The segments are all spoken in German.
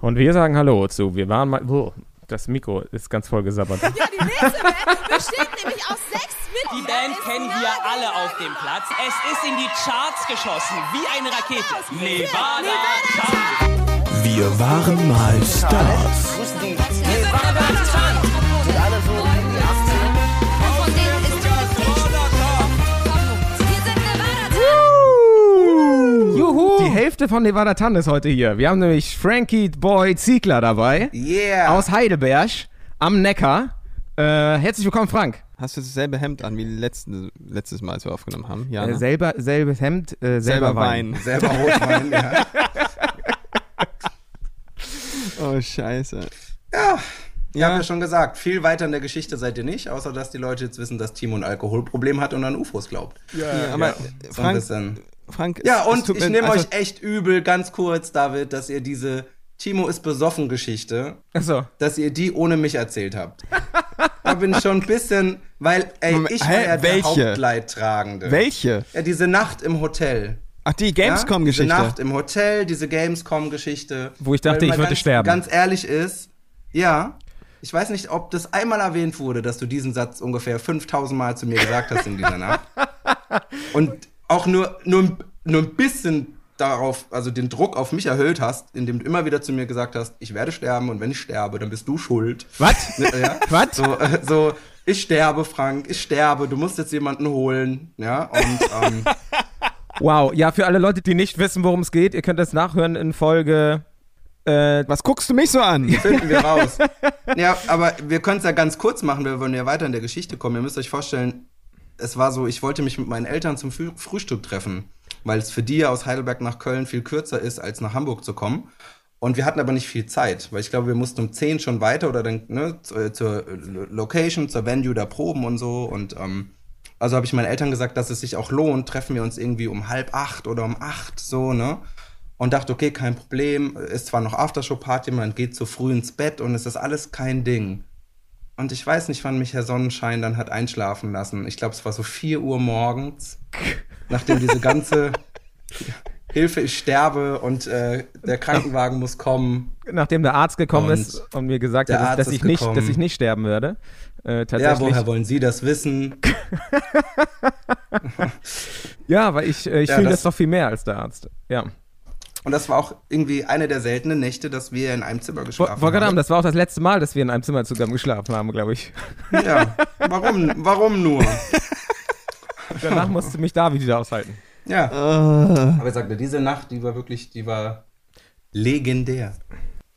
Und wir sagen Hallo zu. Wir waren mal. Oh, das Mikro ist ganz voll gesabbert. Ja, die nächste Band besteht nämlich aus sechs Die Mitgliedern. Band Ist kennen wir alle auf dem Platz. Es ist in die Charts geschossen, wie eine Rakete. Nevada, Nevada Town. Wir waren mal Stars. Hälfte von Nevada Tan ist heute hier. Wir haben nämlich Frankie Boy Ziegler dabei. Yeah. Aus Heidelberg am Neckar. Äh, herzlich willkommen, Frank. Hast du dasselbe Hemd an wie letzten, letztes Mal, als wir aufgenommen haben? Ja. Äh, selber, selbes Hemd, äh, selber, Selber Wein. Wein. Selber Rotwein, ja. Oh, scheiße. Ja. Ich Ja. habe ja schon gesagt, viel weiter in der Geschichte seid ihr nicht, außer dass die Leute jetzt wissen, dass Timo ein Alkoholproblem hat und an UFOs glaubt. Ja, aber So ein Frank, bisschen. Frank, Ja, und ich nehme also, euch echt übel, ganz kurz, David, dass ihr diese Timo ist besoffen Geschichte, Achso. dass ihr die ohne mich erzählt habt. da bin ich schon ein bisschen, weil, ey, Moment, ich hä, war ja der welche? Hauptleidtragende. Welche? Ja, diese Nacht im Hotel. Ach, die Ja? Gamescom-Geschichte. Diese Nacht im Hotel, diese Gamescom-Geschichte. Wo ich dachte, Weil, ich würde ganz, sterben. Ganz ehrlich ist, ja, ich weiß nicht, ob das einmal erwähnt wurde, dass du diesen Satz ungefähr 5000 Mal zu mir gesagt hast in dieser Nacht. Und auch nur, nur, nur ein bisschen darauf, also den Druck auf mich erhöht hast, indem du immer wieder zu mir gesagt hast, ich werde sterben und wenn ich sterbe, dann bist du schuld. Was? Ne, Ja? Was? So, äh, so, ich sterbe, Frank, ich sterbe, du musst jetzt jemanden holen, ja, und, ähm, Wow. Ja, für alle Leute, die nicht wissen, worum es geht, ihr könnt das nachhören in Folge. Äh, Was guckst du mich so an? finden wir raus. Ja, aber wir können es ja ganz kurz machen, wir wollen ja weiter in der Geschichte kommen. Ihr müsst euch vorstellen, es war so, ich wollte mich mit meinen Eltern zum Früh Frühstück treffen, weil es für die ja aus Heidelberg nach Köln viel kürzer ist, als nach Hamburg zu kommen. Und wir hatten aber nicht viel Zeit, weil ich glaube, wir mussten um 10 schon weiter oder dann ne, äh, zur Lo- Location, zur Venue da proben und so. Und ähm, also habe ich meinen Eltern gesagt, dass es sich auch lohnt, treffen wir uns irgendwie um halb acht oder um acht, so, ne? Und dachte, okay, kein Problem, ist zwar noch Aftershow-Party, man geht zu früh ins Bett und es ist alles kein Ding. Und ich weiß nicht, wann mich Herr Sonnenschein dann hat einschlafen lassen. Ich glaube, es war so 4 Uhr morgens, nachdem diese ganze Hilfe, ich sterbe und äh, der Krankenwagen muss kommen. nachdem der Arzt gekommen Und ist und mir gesagt hat, dass ich, nicht, dass ich nicht sterben werde. Äh, Ja, woher wollen Sie das wissen? Ja, weil ich, äh, ich Ja, fühle das- das doch viel mehr als der Arzt. Ja. Und das war auch irgendwie eine der seltenen Nächte, dass wir in einem Zimmer geschlafen Wollte haben. das war auch das letzte Mal, dass wir in einem Zimmer zusammen geschlafen haben, glaube ich. Ja, warum, warum nur? Danach musste mich David wieder aushalten. Ja. Äh, Aber ich sagte, diese Nacht, die war wirklich, die war legendär.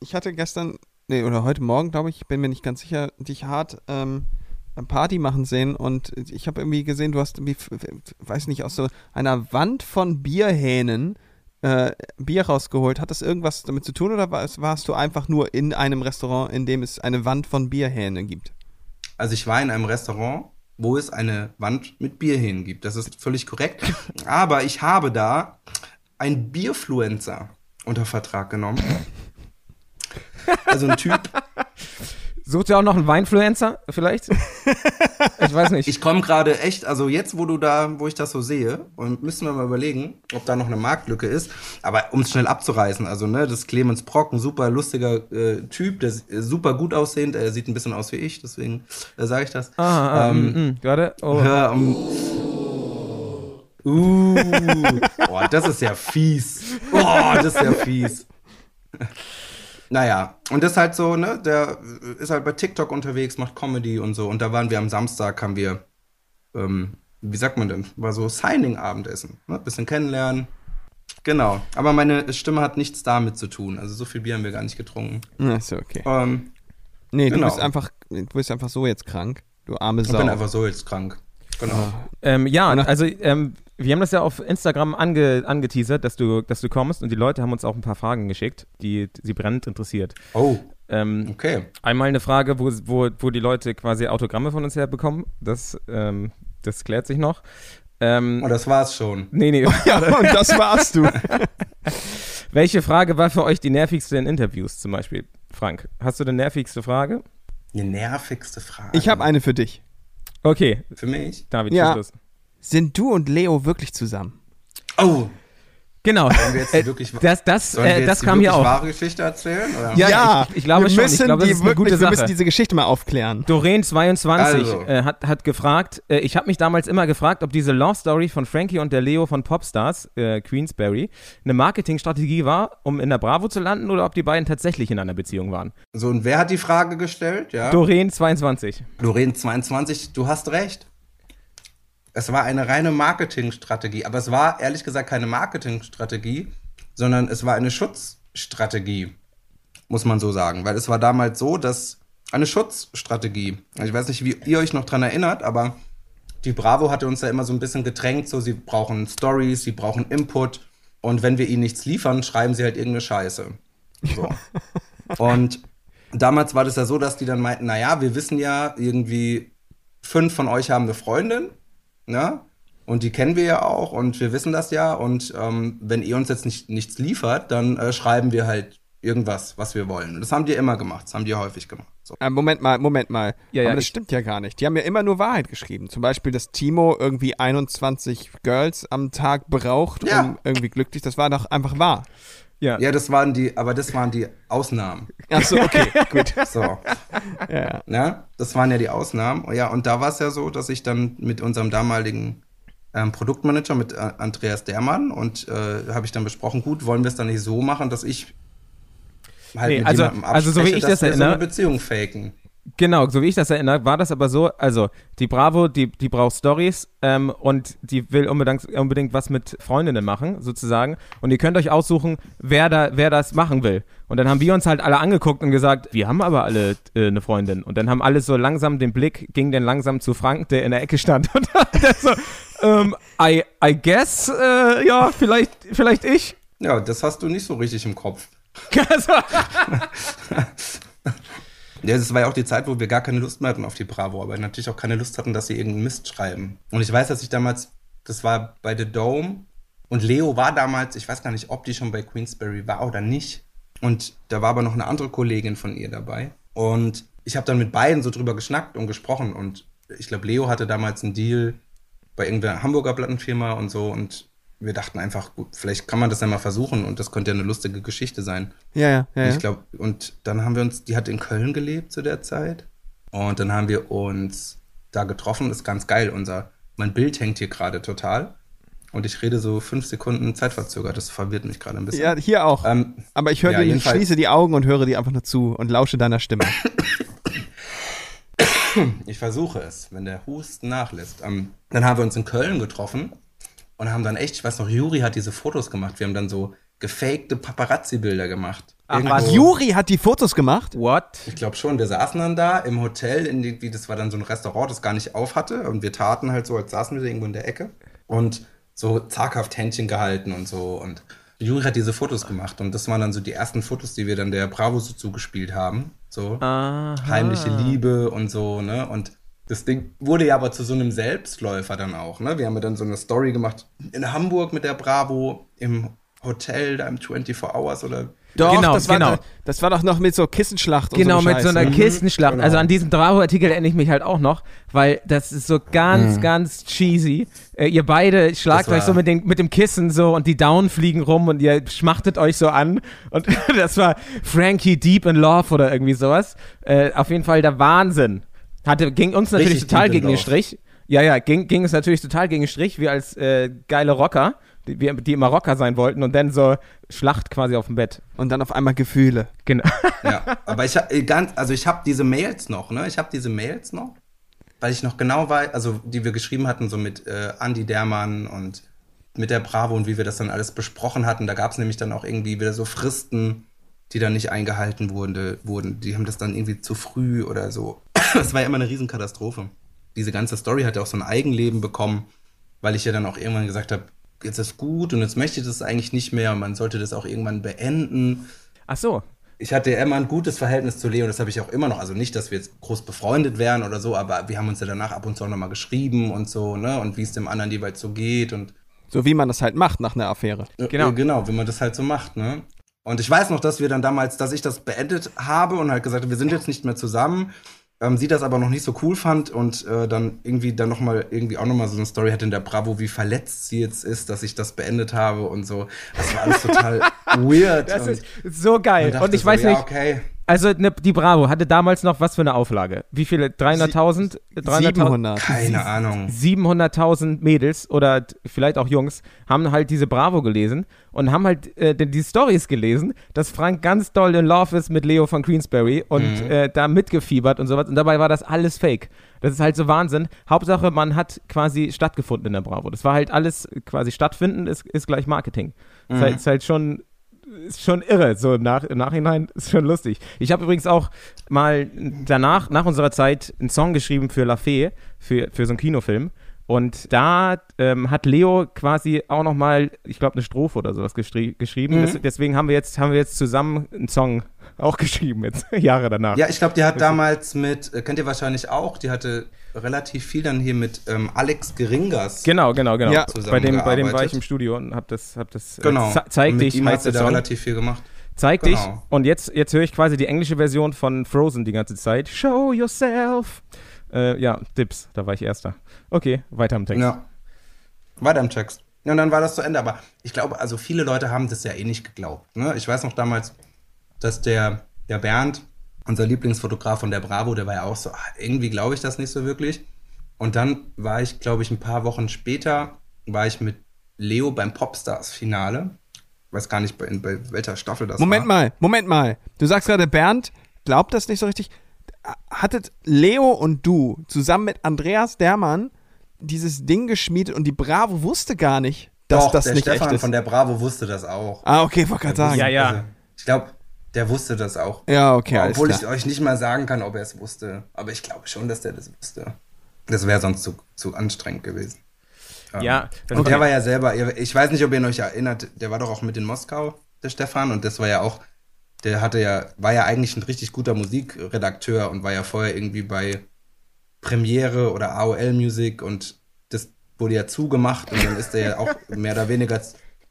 ich hatte gestern, nee, oder heute Morgen, glaube ich, bin mir nicht ganz sicher, dich hart ähm, eine Party machen sehen und ich habe irgendwie gesehen, du hast irgendwie, weiß nicht, aus so einer Wand von Bierhähnen äh, Bier rausgeholt. Hat das irgendwas damit zu tun oder warst, warst du einfach nur in einem Restaurant, in dem es eine Wand von Bierhähnen gibt? Also ich war in einem Restaurant, wo es eine Wand mit Bierhähnen gibt. Das ist völlig korrekt. Aber ich habe da ein Bierfluencer unter Vertrag genommen. Also ein Typ, Sucht ihr auch noch einen Weinfluencer vielleicht? ich weiß nicht. ich komme gerade echt, also jetzt, wo du da, wo ich das so sehe, und müssen wir mal überlegen, ob da noch eine Marktlücke ist. Aber um es schnell abzureißen, also ne, das ist Clemens Brock, ein super lustiger äh, Typ, der ist äh, super gut aussehend, er sieht ein bisschen aus wie ich, deswegen äh, sage ich das. ah, ah, ähm, mm, mm, warte. Oh. Ja, um, uh, boah, das ist ja fies. Boah, das ist ja fies. Naja, und das ist halt so, ne, der ist halt bei TikTok unterwegs, macht Comedy und so. Und da waren wir am Samstag, haben wir, ähm, wie sagt man denn, war so Signing-Abendessen, ne, bisschen kennenlernen. Genau, aber meine Stimme hat nichts damit zu tun. Also so viel Bier haben wir gar nicht getrunken. Ist ja okay. Ähm, Nee, du Genau. bist einfach, du bist einfach so jetzt krank. Du arme ich Sau. bin einfach so jetzt krank. Genau. Ähm, ja, also ähm, wir haben das ja auf Instagram ange, angeteasert, dass du, dass du kommst und die Leute haben uns auch ein paar Fragen geschickt, die sie brennend interessiert. Oh, Ähm, okay. einmal eine Frage, wo, wo, wo die Leute quasi Autogramme von uns herbekommen. Das, ähm, das klärt sich noch. Ähm, Und das war's schon. nee, nee. ja, und das warst du. Welche Frage war für euch die nervigste in Interviews zum Beispiel? Frank, hast du eine nervigste Frage? Die nervigste Frage. Ich habe eine für dich. Okay, Für mich? David, Ja. los. Sind du und Leo wirklich zusammen? Oh, Genau. Sollen wir jetzt Äh, wirklich, das das, sollen wir äh, jetzt das die kam hier auch. wahre Geschichte erzählen? Oder? Ja, ich- ich glaube wir schon. Ich Müssen glaube, das die wirklich, gute Wir Sache. müssen diese Geschichte mal aufklären. Doreen22 Also. äh, hat, hat gefragt, äh, ich habe mich damals immer gefragt, ob diese Love Story von Frankie und der Leo von Popstars, äh, Queensberry, eine Marketingstrategie war, um in der Bravo zu landen oder ob die beiden tatsächlich in einer Beziehung waren. So, und wer hat die Frage gestellt? Ja. Doreen22. Lorraine 22, du hast recht. Es war eine reine Marketingstrategie, aber es war ehrlich gesagt keine Marketingstrategie, sondern es war eine Schutzstrategie, muss man so sagen. Weil es war damals so, dass eine Schutzstrategie, ich weiß nicht, wie ihr euch noch dran erinnert, aber die Bravo hatte uns ja immer so ein bisschen gedrängt, so sie brauchen Stories, sie brauchen Input und wenn wir ihnen nichts liefern, schreiben sie halt irgendeine Scheiße. So. und damals war das ja so, dass die dann meinten, naja, wir wissen ja irgendwie, fünf von euch haben eine Freundin, ne? Und die kennen wir ja auch und wir wissen das ja. Und ähm, wenn ihr uns jetzt nicht, nichts liefert, dann äh, schreiben wir halt irgendwas, was wir wollen. Und das haben die immer gemacht, das haben die häufig gemacht. So. Äh, Moment mal, Moment mal. Ja, ja, Aber das ich- stimmt ja gar nicht. Die haben ja immer nur Wahrheit geschrieben. Zum Beispiel, dass Timo irgendwie 21 Girls am Tag braucht, Ja. um irgendwie glücklich. Das war doch einfach wahr. Ja. Ja, das waren die, aber das waren die Ausnahmen. Achso, okay, gut. So. Ja, ja. Ja, das waren ja die Ausnahmen. Ja, und da war es ja so, dass ich dann mit unserem damaligen ähm, Produktmanager, mit äh, Andreas Dermann, und äh, habe ich dann besprochen, gut, wollen wir es dann nicht so machen, dass ich halt Nee, mit also- also so wie ich dass das wir so erinnere- eine Beziehung faken. Genau, so wie ich das erinnere, war das aber so, also die Bravo, die, die braucht Stories ähm, und die will unbedingt, unbedingt was mit Freundinnen machen, sozusagen. Und ihr könnt euch aussuchen, wer da, wer das machen will. Und dann haben wir uns halt alle angeguckt und gesagt, wir haben aber alle äh, eine Freundin. Und dann haben alle so langsam den Blick, ging dann langsam zu Frank, der in der Ecke stand. Und der so, ähm, I, I guess, äh, ja, vielleicht, vielleicht ich. Ja, das hast du nicht so richtig im Kopf. Ja, das war ja auch die Zeit, wo wir gar keine Lust mehr hatten auf die Bravo, aber natürlich auch keine Lust hatten, dass sie irgendeinen Mist schreiben. Und ich weiß, dass ich damals, das war bei The Dome und Leo war damals, ich weiß gar nicht, ob die schon bei Queensberry war oder nicht. Und da war aber noch eine andere Kollegin von ihr dabei. Und ich habe dann mit beiden so drüber geschnackt und gesprochen. Und ich glaube, Leo hatte damals einen Deal bei irgendeiner Hamburger Plattenfirma und so. Und wir dachten einfach, gut, vielleicht kann man das ja mal versuchen und das könnte ja eine lustige Geschichte sein. Ja, ja, ja. Und. Ich glaube, und dann haben wir uns, die hat in Köln gelebt zu der Zeit. Und dann haben wir uns da getroffen. Das ist ganz geil. Unser, mein Bild hängt hier gerade total. Und ich rede so fünf Sekunden zeitverzögert. Das verwirrt mich gerade ein bisschen. ja, hier auch. Ähm, Aber ich höre ja, dir, ich schließe die Augen und höre dir einfach nur zu und lausche deiner Stimme. Ich versuche es, wenn der Husten nachlässt. Ähm, dann haben wir uns in Köln getroffen und haben dann echt, ich weiß noch, Juri hat diese Fotos gemacht. Wir haben dann so gefakte Paparazzi-Bilder gemacht. Ach, was? Juri hat die Fotos gemacht? what? Ich glaube schon, wir saßen dann da im Hotel, in die, wie das war dann so ein Restaurant, das gar nicht auf hatte. Und wir taten halt so, als saßen wir da irgendwo in der Ecke und so zaghaft Händchen gehalten und so. Und Juri hat diese Fotos gemacht. Und das waren dann so die ersten Fotos, die wir dann der Bravo so zugespielt haben. So Aha. heimliche Liebe und so, ne? Und das Ding wurde ja aber zu so einem Selbstläufer dann auch, ne? Wir haben ja dann so eine Story gemacht in Hamburg mit der Bravo im Hotel, da im 24 Hours oder Doch, Genau, das, war, genau. das war doch noch mit so Kissenschlacht und Genau, so mit Scheiß, so einer ne? Kistenschlacht. genau. Also an diesen Bravo-Artikel erinnere ich mich halt auch noch, weil das ist so ganz, Mhm. ganz cheesy. Äh, ihr beide schlagt euch so mit, den, mit dem Kissen so und die Down fliegen rum und ihr schmachtet euch so an. Und das war Frankie Deep in Love oder irgendwie sowas. Äh, auf jeden Fall der Wahnsinn. Hatte, ging uns natürlich Richtig total gegen den. Strich. Ja, ja, ging, ging es natürlich total gegen den Strich, wir als äh, geile Rocker, die, die immer Rocker sein wollten und dann so Schlacht quasi auf dem Bett. Und dann auf einmal Gefühle. Genau. Ja, aber ich habe ganz, also ich habe diese Mails noch, ne? Ich habe diese Mails noch, weil ich noch genau weiß, also die wir geschrieben hatten, so mit äh, Andy Dermann und mit der Bravo und wie wir das dann alles besprochen hatten. Da gab es nämlich dann auch irgendwie wieder so Fristen, die dann nicht eingehalten wurde, wurden. Die haben das dann irgendwie zu früh oder so. Es war ja immer eine Riesenkatastrophe. Diese ganze Story hat ja auch so ein Eigenleben bekommen, weil ich ja dann auch irgendwann gesagt habe, jetzt ist gut und jetzt möchte ich das eigentlich nicht mehr und man sollte das auch irgendwann beenden Ach so. ich hatte immer ein gutes Verhältnis zu Leo, das habe ich auch immer noch. Also nicht, dass wir jetzt groß befreundet wären oder so, aber wir haben uns ja danach ab und zu auch nochmal geschrieben und so, ne? Und wie es dem anderen jeweils so geht und So wie man das halt macht nach einer Affäre. äh, Genau. äh, genau, wie man das halt so macht, ne? Und ich weiß noch, dass wir dann damals, dass ich das beendet habe und halt gesagt habe, wir sind jetzt nicht mehr zusammen. Ähm, sie das aber noch nicht so cool fand und äh, dann irgendwie dann noch mal irgendwie auch noch mal so eine Story hatte in der Bravo, wie verletzt sie jetzt ist, dass ich das beendet habe und so. Das war alles total weird. Das und ist so geil. dachte Und ich so, weiß ja, nicht, okay. Also ne, die Bravo hatte damals noch was für eine Auflage? Wie viele? 300.000? 300.000? 700. Keine Ahnung. 700.000 Mädels oder vielleicht auch Jungs haben halt diese Bravo gelesen und haben halt äh, die, Stories gelesen, dass Frank ganz doll in Love ist mit Leo von Queensberry und Mhm. äh, da mitgefiebert und sowas und dabei war das alles fake. Das ist halt so Wahnsinn. Hauptsache, man hat quasi stattgefunden in der Bravo. Das war halt alles quasi stattfinden, ist, ist gleich Marketing. Mhm. Ist, halt, ist halt schon ist schon irre, so im, Nach im Nachhinein ist schon lustig. Ich habe übrigens auch mal danach, nach unserer Zeit, einen Song geschrieben für La Fee, für, für so einen Kinofilm. Und da ähm, hat Leo quasi auch noch mal, ich glaube, eine Strophe oder sowas gestri geschrieben. Mhm. Des deswegen haben wir jetzt haben wir jetzt zusammen einen Song auch geschrieben jetzt Jahre danach. Ja, ich glaube, die hat damals mit, äh, kennt ihr wahrscheinlich auch, die hatte relativ viel dann hier mit ähm, Alex Geringas. Genau, genau, genau. Ja. bei dem bei dem war ich im Studio und habe das hab das äh, Genau. ze- zeig mit dich ihm hat heißt sie der da relativ viel gemacht. Zeig Genau. dich. Und jetzt, jetzt höre ich quasi die englische Version von Frozen die ganze Zeit. Show yourself. Äh, ja, Dips, da war ich erster. Okay, weiter im Text. Ja. Weiter im Text. Ja, und dann war das zu Ende. Aber ich glaube, also viele Leute haben das ja eh nicht geglaubt. Ne? Ich weiß noch damals, dass der, der Bernd, unser Lieblingsfotograf von der Bravo, der war ja auch so, ah, irgendwie glaube ich das nicht so wirklich. Und dann war ich, glaube ich, ein paar Wochen später, war ich mit Leo beim Popstars-Finale. Weiß gar nicht, bei, in, bei welcher Staffel das Moment war. mal, Moment mal. Du sagst gerade, Bernd glaubt das nicht so richtig. Hattet Leo und du zusammen mit Andreas Dermann dieses Ding geschmiedet und die Bravo wusste gar nicht, dass Doch, das der nicht Stefan echt ist. von der Bravo wusste das auch. ah, okay, wollte gerade sagen. Ja, ja. Also, ich glaube, der wusste das auch. Ja, okay, alles Obwohl klar. ich euch nicht mal sagen kann, ob er es wusste. Aber ich glaube schon, dass der das wusste. Das wäre sonst zu, zu anstrengend gewesen. Ähm, Ja, und der war ja selber, ich weiß nicht, ob ihr euch erinnert, der war doch auch mit in Moskau, der Stefan, und das war ja auch, der hatte ja, war ja eigentlich ein richtig guter Musikredakteur und war ja vorher irgendwie bei Premiere oder AOL Music und das wurde ja zugemacht und dann ist er ja auch mehr oder weniger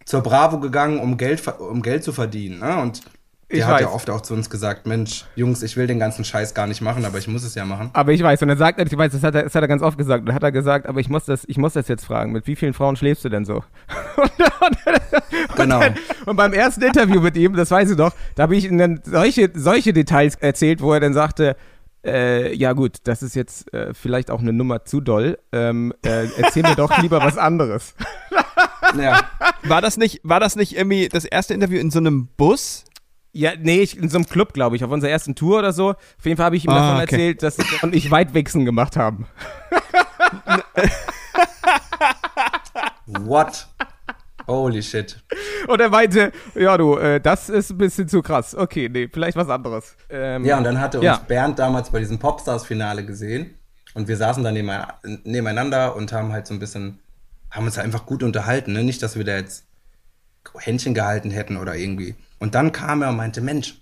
zur Bravo gegangen, um Geld, um Geld zu verdienen. Ne? Und der Ich hat ja weiß. oft auch zu uns gesagt, Mensch, Jungs, ich will den ganzen Scheiß gar nicht machen, aber ich muss es ja machen. Aber ich weiß, und dann sagt er, ich weiß, das hat er, das hat er ganz oft gesagt, dann hat er gesagt, aber ich muss das, ich muss das jetzt fragen, mit wie vielen Frauen schläfst du denn so? und, und, Genau. Und, und beim ersten Interview mit ihm, das weiß ich noch, da habe ich ihm dann solche, solche Details erzählt, wo er dann sagte, äh, ja gut, das ist jetzt äh, vielleicht auch eine Nummer zu doll. Ähm, äh, erzähl mir doch lieber was anderes. Ja. War das nicht, war das nicht irgendwie das erste Interview in so einem Bus? Ja, nee, ich, in so einem Club, glaube ich, auf unserer ersten Tour oder so. Auf jeden Fall habe ich ihm Ah, davon okay. erzählt, dass er und ich Weitwichsen gemacht haben. What? Holy shit. Und er meinte, ja du, äh, das ist ein bisschen zu krass. Okay, nee, vielleicht was anderes. Ähm, Ja, und dann hatte uns Ja. Bernd damals bei diesem Popstars-Finale gesehen und wir saßen dann nebe- nebeneinander und haben halt so ein bisschen, haben uns einfach gut unterhalten. Ne? Nicht, dass wir da jetzt Händchen gehalten hätten oder irgendwie. Und dann kam er und meinte, Mensch,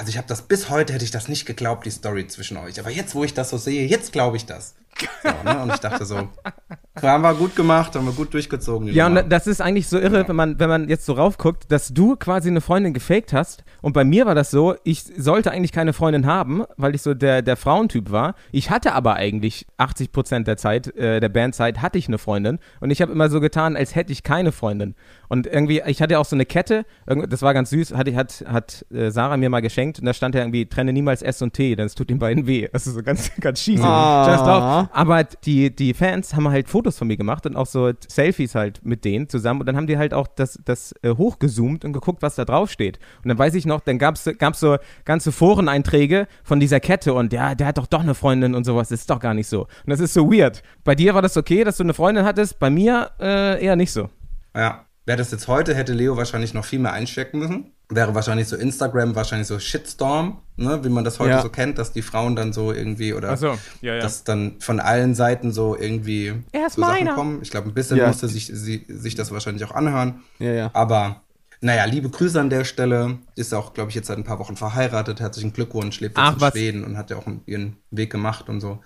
also ich habe das bis heute hätte ich das nicht geglaubt, die Story zwischen euch. Aber jetzt, wo ich das so sehe, jetzt glaube ich das. So, ne? Und ich dachte so, haben wir gut gemacht, haben wir gut durchgezogen. Ja, und das ist eigentlich so irre, wenn man, wenn man jetzt so raufguckt, dass du quasi eine Freundin gefaked hast. Und bei mir war das so, ich sollte eigentlich keine Freundin haben, weil ich so der, der Frauentyp war. Ich hatte aber eigentlich 80 Prozent der Zeit, äh, der Bandzeit, hatte ich eine Freundin. Und ich habe immer so getan, als hätte ich keine Freundin. Und irgendwie, ich hatte auch so eine Kette, das war ganz süß, hatte, hat, hat äh, Sarah mir mal geschenkt. Und da stand ja irgendwie, trenne niemals S und T, denn es tut den beiden weh. Das ist so ganz, ganz schieße. Ah. Aber die, die Fans haben halt Fotos von mir gemacht und auch so Selfies halt mit denen zusammen. Und dann haben die halt auch das, das äh, hochgezoomt und geguckt, was da drauf steht. Und dann weiß ich noch, dann gab es so ganze Foreneinträge von dieser Kette und ja, der hat doch doch eine Freundin und sowas. Das ist doch gar nicht so. Und das ist so weird. Bei dir war das okay, dass du eine Freundin hattest, bei mir äh, eher nicht so. Ja, wäre das jetzt heute, hätte Leo wahrscheinlich noch viel mehr einstecken müssen. Wäre wahrscheinlich so Instagram, wahrscheinlich so Shitstorm, ne, wie man das heute Ja. so kennt, dass die Frauen dann so irgendwie oder so, ja, ja. dass dann von allen Seiten so irgendwie Er ist so Sachen meiner. kommen. Ich glaube, ein bisschen Ja. musste sich, sie, sich das wahrscheinlich auch anhören. Ja, ja. Aber naja, liebe Grüße an der Stelle. Ist auch, glaube ich, jetzt seit ein paar Wochen verheiratet. Herzlichen Glückwunsch, lebt jetzt Ach, in was. Schweden und hat ja auch ihren Weg gemacht und so.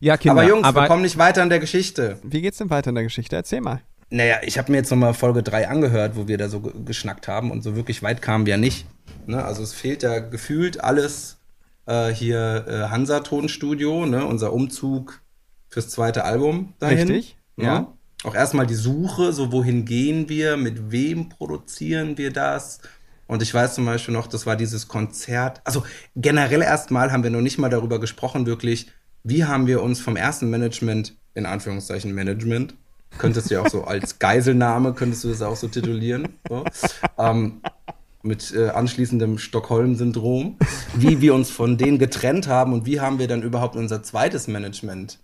Ja, Kinder. aber Jungs, aber wir kommen nicht weiter in der Geschichte. Wie geht's denn weiter in der Geschichte? Erzähl mal. Naja, ich habe mir jetzt nochmal Folge 3 angehört, wo wir da so ge- geschnackt haben und so wirklich weit kamen wir nicht. Ne? Also es fehlt ja gefühlt alles äh, hier äh, Hansa Tonstudio, ne, unser Umzug fürs zweite Album dahin. Richtig, Ne? ja. Auch erstmal die Suche, so wohin gehen wir, mit wem produzieren wir das? Und ich weiß zum Beispiel noch, das war dieses Konzert. Also generell erstmal haben wir noch nicht mal darüber gesprochen, wirklich, wie haben wir uns vom ersten Management, in Anführungszeichen Management, könntest du ja auch so als Geiselname, könntest du das auch so titulieren, so, ähm, mit äh, anschließendem Stockholm-Syndrom, wie wir uns von denen getrennt haben und wie haben wir dann überhaupt unser zweites Management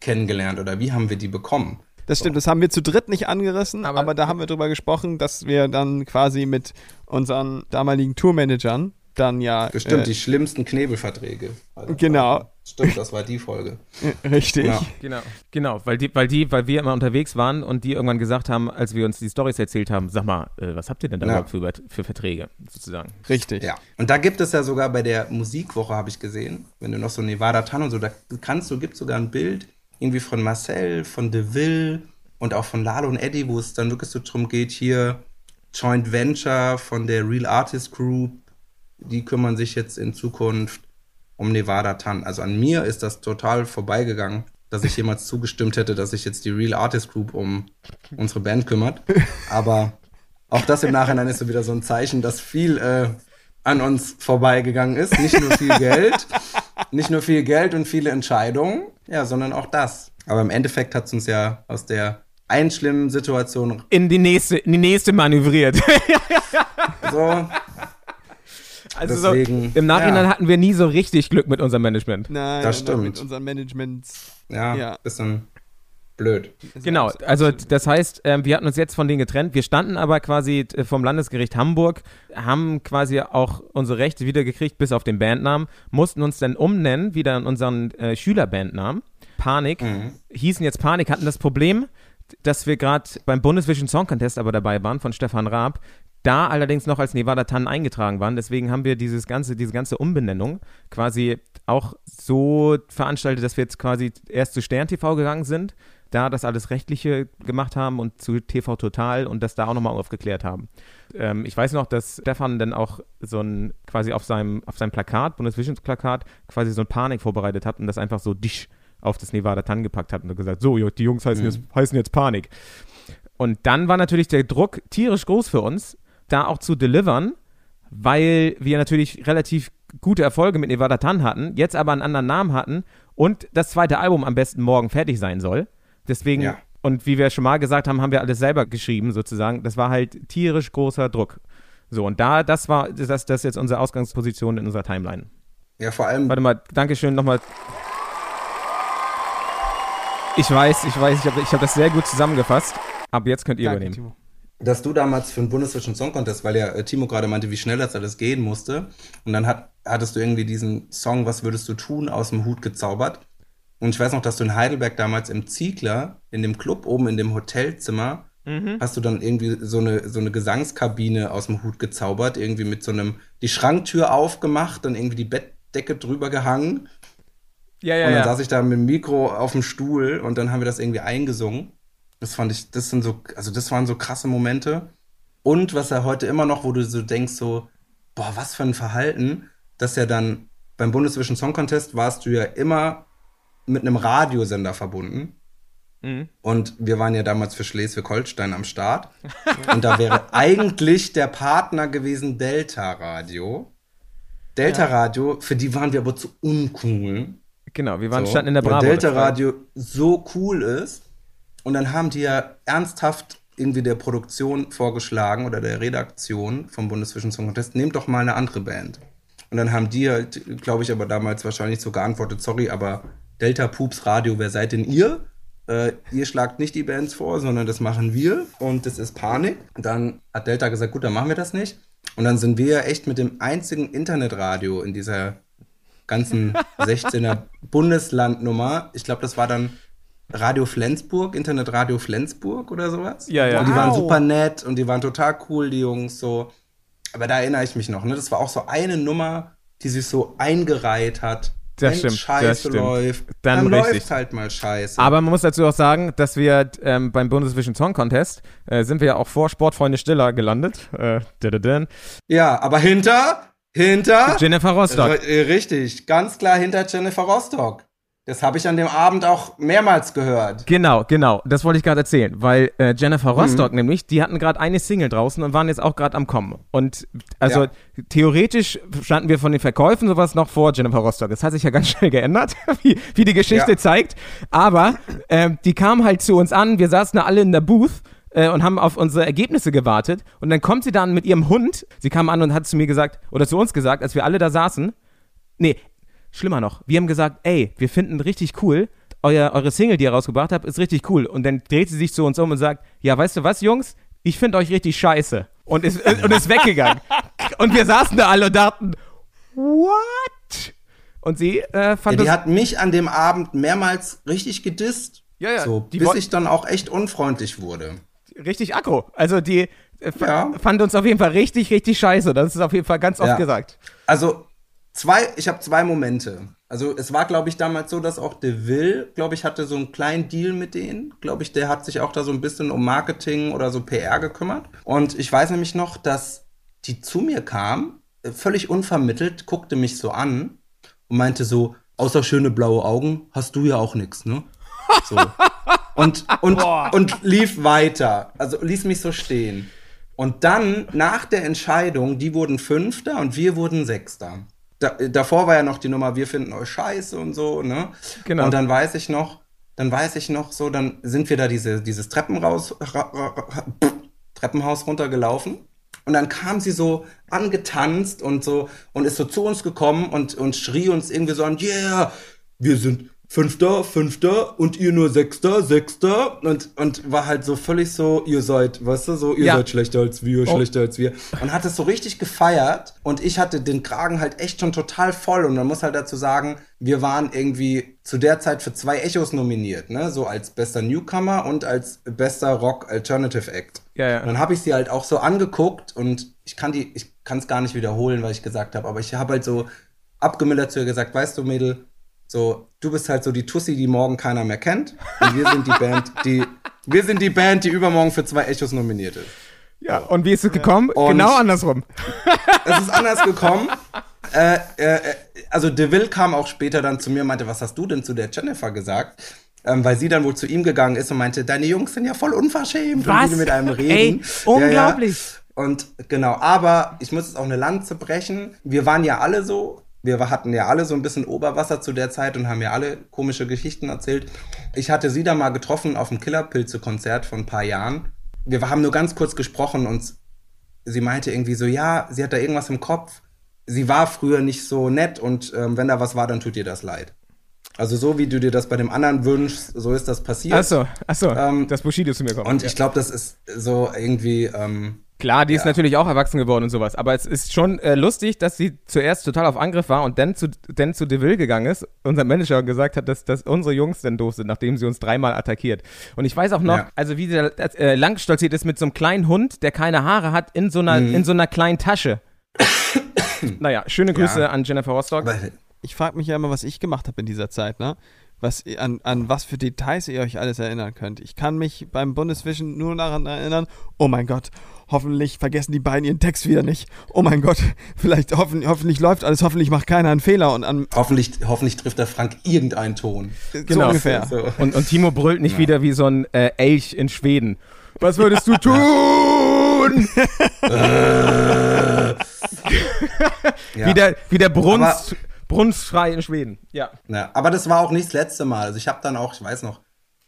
kennengelernt oder wie haben wir die bekommen? Das stimmt, das haben wir zu dritt nicht angerissen, aber, Aber- da haben wir drüber gesprochen, dass wir dann quasi mit unseren damaligen Tourmanagern dann ja. Bestimmt äh, die schlimmsten Knebelverträge. Also, Genau. Stimmt, das war die Folge. richtig. Ja. Genau, genau, weil die, weil die, weil wir immer unterwegs waren und die irgendwann gesagt haben, als wir uns die Stories erzählt haben, sag mal, äh, was habt ihr denn da Ja. überhaupt für, für Verträge, sozusagen? Richtig. Ja. Und da gibt es ja sogar bei der Musikwoche, habe ich gesehen, wenn du noch so Nevada Tan und so, da kannst du, gibt sogar ein Bild irgendwie von Marcel, von DeVille und auch von Lalo und Eddie, wo es dann wirklich so drum geht, hier Joint Venture von der Real Artist Group, die kümmern sich jetzt in Zukunft um Nevada Tan. Also an mir ist das total vorbeigegangen, dass ich jemals zugestimmt hätte, dass sich jetzt die Real Artist Group um unsere Band kümmert. Aber auch das im Nachhinein ist so wieder so ein Zeichen, dass viel äh, an uns vorbeigegangen ist. Nicht nur viel Geld, nicht nur viel Geld und viele Entscheidungen, ja, sondern auch das. Aber im Endeffekt hat es uns ja aus der einen schlimmen Situation In die nächste, in die nächste manövriert. so, Also Deswegen, so, im Nachhinein ja. hatten wir nie so richtig Glück mit unserem Management. Nein, Das stimmt. mit unseren Managements. ja, Ja. bisschen blöd. Genau, also das heißt, ähm, wir hatten uns jetzt von denen getrennt. Wir standen aber quasi äh, vom Landesgericht Hamburg, haben quasi auch unsere Rechte wiedergekriegt, bis auf den Bandnamen, mussten uns dann umnennen, wieder in unseren äh, Schülerbandnamen. Panik, hießen jetzt Panik, hatten das Problem, dass wir gerade beim Bundesvision Song Contest aber dabei waren von Stefan Raab, da allerdings noch als Nevada Tannen eingetragen waren. Deswegen haben wir dieses ganze, diese ganze Umbenennung quasi auch so veranstaltet, dass wir jetzt quasi erst zu Stern TV gegangen sind, da das alles Rechtliche gemacht haben und zu TV Total und das da auch nochmal aufgeklärt haben. Ähm, ich weiß noch, dass Stefan dann auch so ein, quasi auf seinem, auf seinem Plakat, Bundesvisions Plakat, quasi so ein Panik vorbereitet hat und das einfach so disch auf das Nevada Tan gepackt hat und gesagt, so, die Jungs heißen, jetzt, heißen jetzt Panik. Und dann war natürlich der Druck tierisch groß für uns, da auch zu delivern, weil wir natürlich relativ gute Erfolge mit Nevada Tan hatten, jetzt aber einen anderen Namen hatten und das zweite Album am besten morgen fertig sein soll. Deswegen, Ja. und wie wir schon mal gesagt haben, haben wir alles selber geschrieben sozusagen. Das war halt tierisch großer Druck. So, und da, das war, das, das ist jetzt unsere Ausgangsposition in unserer Timeline. Ja, vor allem, Warte mal, Dankeschön nochmal. Ich weiß, ich weiß, ich habe ich hab das sehr gut zusammengefasst. Ab jetzt könnt ihr Danke, übernehmen. Timo. Dass du damals für den Bundesvision Song Contest, weil ja äh, Timo gerade meinte, wie schnell das alles gehen musste. Und dann hat, hattest du irgendwie diesen Song, Was würdest du tun, aus dem Hut gezaubert. Und ich weiß noch, dass du in Heidelberg damals im Ziegler, in dem Club oben in dem Hotelzimmer, hast du dann irgendwie so eine, so eine Gesangskabine aus dem Hut gezaubert, irgendwie mit so einem, die Schranktür aufgemacht, dann irgendwie die Bettdecke drüber gehangen. Ja, ja, Und dann ja. saß ich da mit dem Mikro auf dem Stuhl und dann haben wir das irgendwie eingesungen. Das fand ich, das sind so, also das waren so krasse Momente. Und was ja heute immer noch, wo du so denkst, so, boah, was für ein Verhalten, dass ja dann beim Bundesvision Song Contest warst du ja immer mit einem Radiosender verbunden. Mhm. Und wir waren ja damals für Schleswig-Holstein am Start. Und da wäre eigentlich der Partner gewesen Delta Radio. Delta Radio, für die waren wir aber zu uncool. Genau, wir waren So, standen in der weil Bravo. Delta das war- Radio so cool ist. Und dann haben die ja ernsthaft irgendwie der Produktion vorgeschlagen oder der Redaktion vom Bundesvision Song Contest, nehmt doch mal eine andere Band. Und dann haben die halt, glaube ich, aber damals wahrscheinlich so geantwortet, sorry, aber Delta Poops Radio, wer seid denn ihr? Äh, ihr schlagt nicht die Bands vor, sondern das machen wir und das ist Panik. Und dann hat Delta gesagt, gut, dann machen wir das nicht. Und dann sind wir echt mit dem einzigen Internetradio in dieser ganzen 16er Bundeslandnummer. Ich glaube, das war dann Radio Flensburg, Internetradio Flensburg oder sowas. Ja, ja. Und die waren Wow. super nett und die waren total cool, die Jungs so. Aber da erinnere ich mich noch, ne? Das war auch so eine Nummer, die sich so eingereiht hat. Das Wenn stimmt, das Scheiße stimmt. läuft, Dann dann, richtig. läuft halt mal Scheiße. Aber man muss dazu auch sagen, dass wir ähm, beim Bundesvision Song Contest äh, sind wir ja auch vor Sportfreunde Stiller gelandet. Äh, ja, aber hinter, Hinter? Jennifer Rostock. R- äh, Richtig, ganz klar hinter Jennifer Rostock. Das habe ich an dem Abend auch mehrmals gehört. Genau, genau. Das wollte ich gerade erzählen, weil äh, Jennifer Mhm. Rostock nämlich, die hatten gerade eine Single draußen und waren jetzt auch gerade am Kommen. Und also Ja. theoretisch standen wir von den Verkäufen sowas noch vor Jennifer Rostock. Das hat sich ja ganz schnell geändert, wie, wie die Geschichte Ja. zeigt. Aber ähm, die kam halt zu uns an, wir saßen da alle in der Booth äh, und haben auf unsere Ergebnisse gewartet. Und dann kommt sie dann mit ihrem Hund. Sie kam an und hat zu mir gesagt, oder zu uns gesagt, als wir alle da saßen, Nee, schlimmer noch. Wir haben gesagt, ey, wir finden richtig cool. Euer, eure Single, die ihr rausgebracht habt, ist richtig cool. Und dann dreht sie sich zu uns um und sagt, ja, weißt du was, Jungs? Ich finde euch richtig scheiße. Und ist, und ist weggegangen. Und wir saßen da alle und dachten, what? Und sie äh, Ja, fand die das hat mich an dem Abend mehrmals richtig gedisst. Ja, ja, So, die bis ich dann auch echt unfreundlich wurde. richtig aggro. Also die äh, Ja. fand uns auf jeden Fall richtig, richtig scheiße. Das ist auf jeden Fall ganz oft Ja. gesagt. Also, zwei, ich habe zwei Momente. Also, es war, glaube ich, damals so, dass auch DeVille, glaube ich, hatte so einen kleinen Deal mit denen. Glaube ich, der hat sich auch da so ein bisschen um Marketing oder so PR gekümmert. Und ich weiß nämlich noch, dass die zu mir kam, äh, völlig unvermittelt, guckte mich so an und meinte so, außer schöne blaue Augen hast du ja auch nix, ne? So. Und, und, und lief weiter. Also ließ mich so stehen. Und dann, nach der Entscheidung, die wurden Fünfter und wir wurden Sechster. Da, davor war ja noch die Nummer, wir finden euch scheiße und so, ne? Genau. Und dann weiß ich noch, dann weiß ich noch so, dann sind wir da diese, dieses Treppenhaus, ra, ra, ra, pff, Treppenhaus runtergelaufen. Und dann kam sie so angetanzt und so und ist so zu uns gekommen und, und schrie uns irgendwie so an, yeah, wir sind Fünfter, Fünfter und ihr nur Sechster, Sechster und, und war halt so völlig so, ihr seid, weißt du, so, ihr Ja. seid schlechter als wir, Oh. schlechter als wir. Und hat es so richtig gefeiert und ich hatte den Kragen halt echt schon total voll und man muss halt dazu sagen, wir waren irgendwie zu der Zeit für zwei Echos nominiert, ne, so als bester Newcomer und als bester Rock Alternative Act. Ja, ja. Und dann habe ich sie halt auch so angeguckt und ich kann die, ich kann es gar nicht wiederholen, was ich gesagt habe, aber ich habe halt so abgemildert zu ihr gesagt, weißt du, Mädel, so, du bist halt so die Tussi, die morgen keiner mehr kennt. Und wir sind die Band, die, wir sind die Band, die übermorgen für zwei Echos nominiert ist. Ja, und wie ist es gekommen? Und- genau andersrum. Es ist anders gekommen. Äh, äh, also DeVille kam auch später dann zu mir und meinte, was hast du denn zu der Jennifer gesagt? Ähm, weil sie dann wohl zu ihm gegangen ist und meinte, deine Jungs sind ja voll unverschämt und Was? wie die mit einem reden. Ey, unglaublich. Ja, ja. Und genau, aber ich muss jetzt auch eine Lanze brechen. Wir waren ja alle so, wir hatten ja alle so ein bisschen Oberwasser zu der Zeit und haben ja alle komische Geschichten erzählt. Ich hatte sie da mal getroffen auf dem Killerpilze-Konzert vor ein paar Jahren. Wir haben nur ganz kurz gesprochen und sie meinte irgendwie so, ja, sie hat da irgendwas im Kopf. Sie war früher nicht so nett und ähm, wenn da was war, dann tut ihr das leid. Also so wie du dir das bei dem anderen wünschst, so ist das passiert. Achso, achso, Ähm, dass Bushido zu mir kommt. Und ja. ich glaube, das ist so irgendwie, ähm, Klar, die ist Ja. natürlich auch erwachsen geworden und sowas. Aber es ist schon äh, lustig, dass sie zuerst total auf Angriff war und dann zu, dann zu DeVille gegangen ist, unser Manager und gesagt hat, dass, dass unsere Jungs denn doof sind, nachdem sie uns dreimal attackiert. Und ich weiß auch noch, Ja. also wie sie da, äh, lang stolziert ist mit so einem kleinen Hund, der keine Haare hat, in so einer, Mhm. in so einer kleinen Tasche. naja, schöne Grüße Ja. an Jennifer Rostock. Ich frage mich ja immer, was ich gemacht habe in dieser Zeit, ne? Was, an, an was für Details ihr euch alles erinnern könnt. Ich kann mich beim Bundesvision nur daran erinnern, oh mein Gott, hoffentlich vergessen die beiden ihren Text wieder nicht. Oh mein Gott, vielleicht hoffen, hoffentlich läuft alles, hoffentlich macht keiner einen Fehler und an hoffentlich, hoffentlich trifft der Frank irgendeinen Ton. so Genau. ungefähr. So. Und, und Timo brüllt nicht wieder wie so ein äh, Elch in Schweden. Was würdest du tun? Ja. Wie der, wie der Brunst, Aber- Brunstschrei in Schweden. Ja. Ja, aber das war auch nicht das letzte Mal. Also ich habe dann auch, ich weiß noch,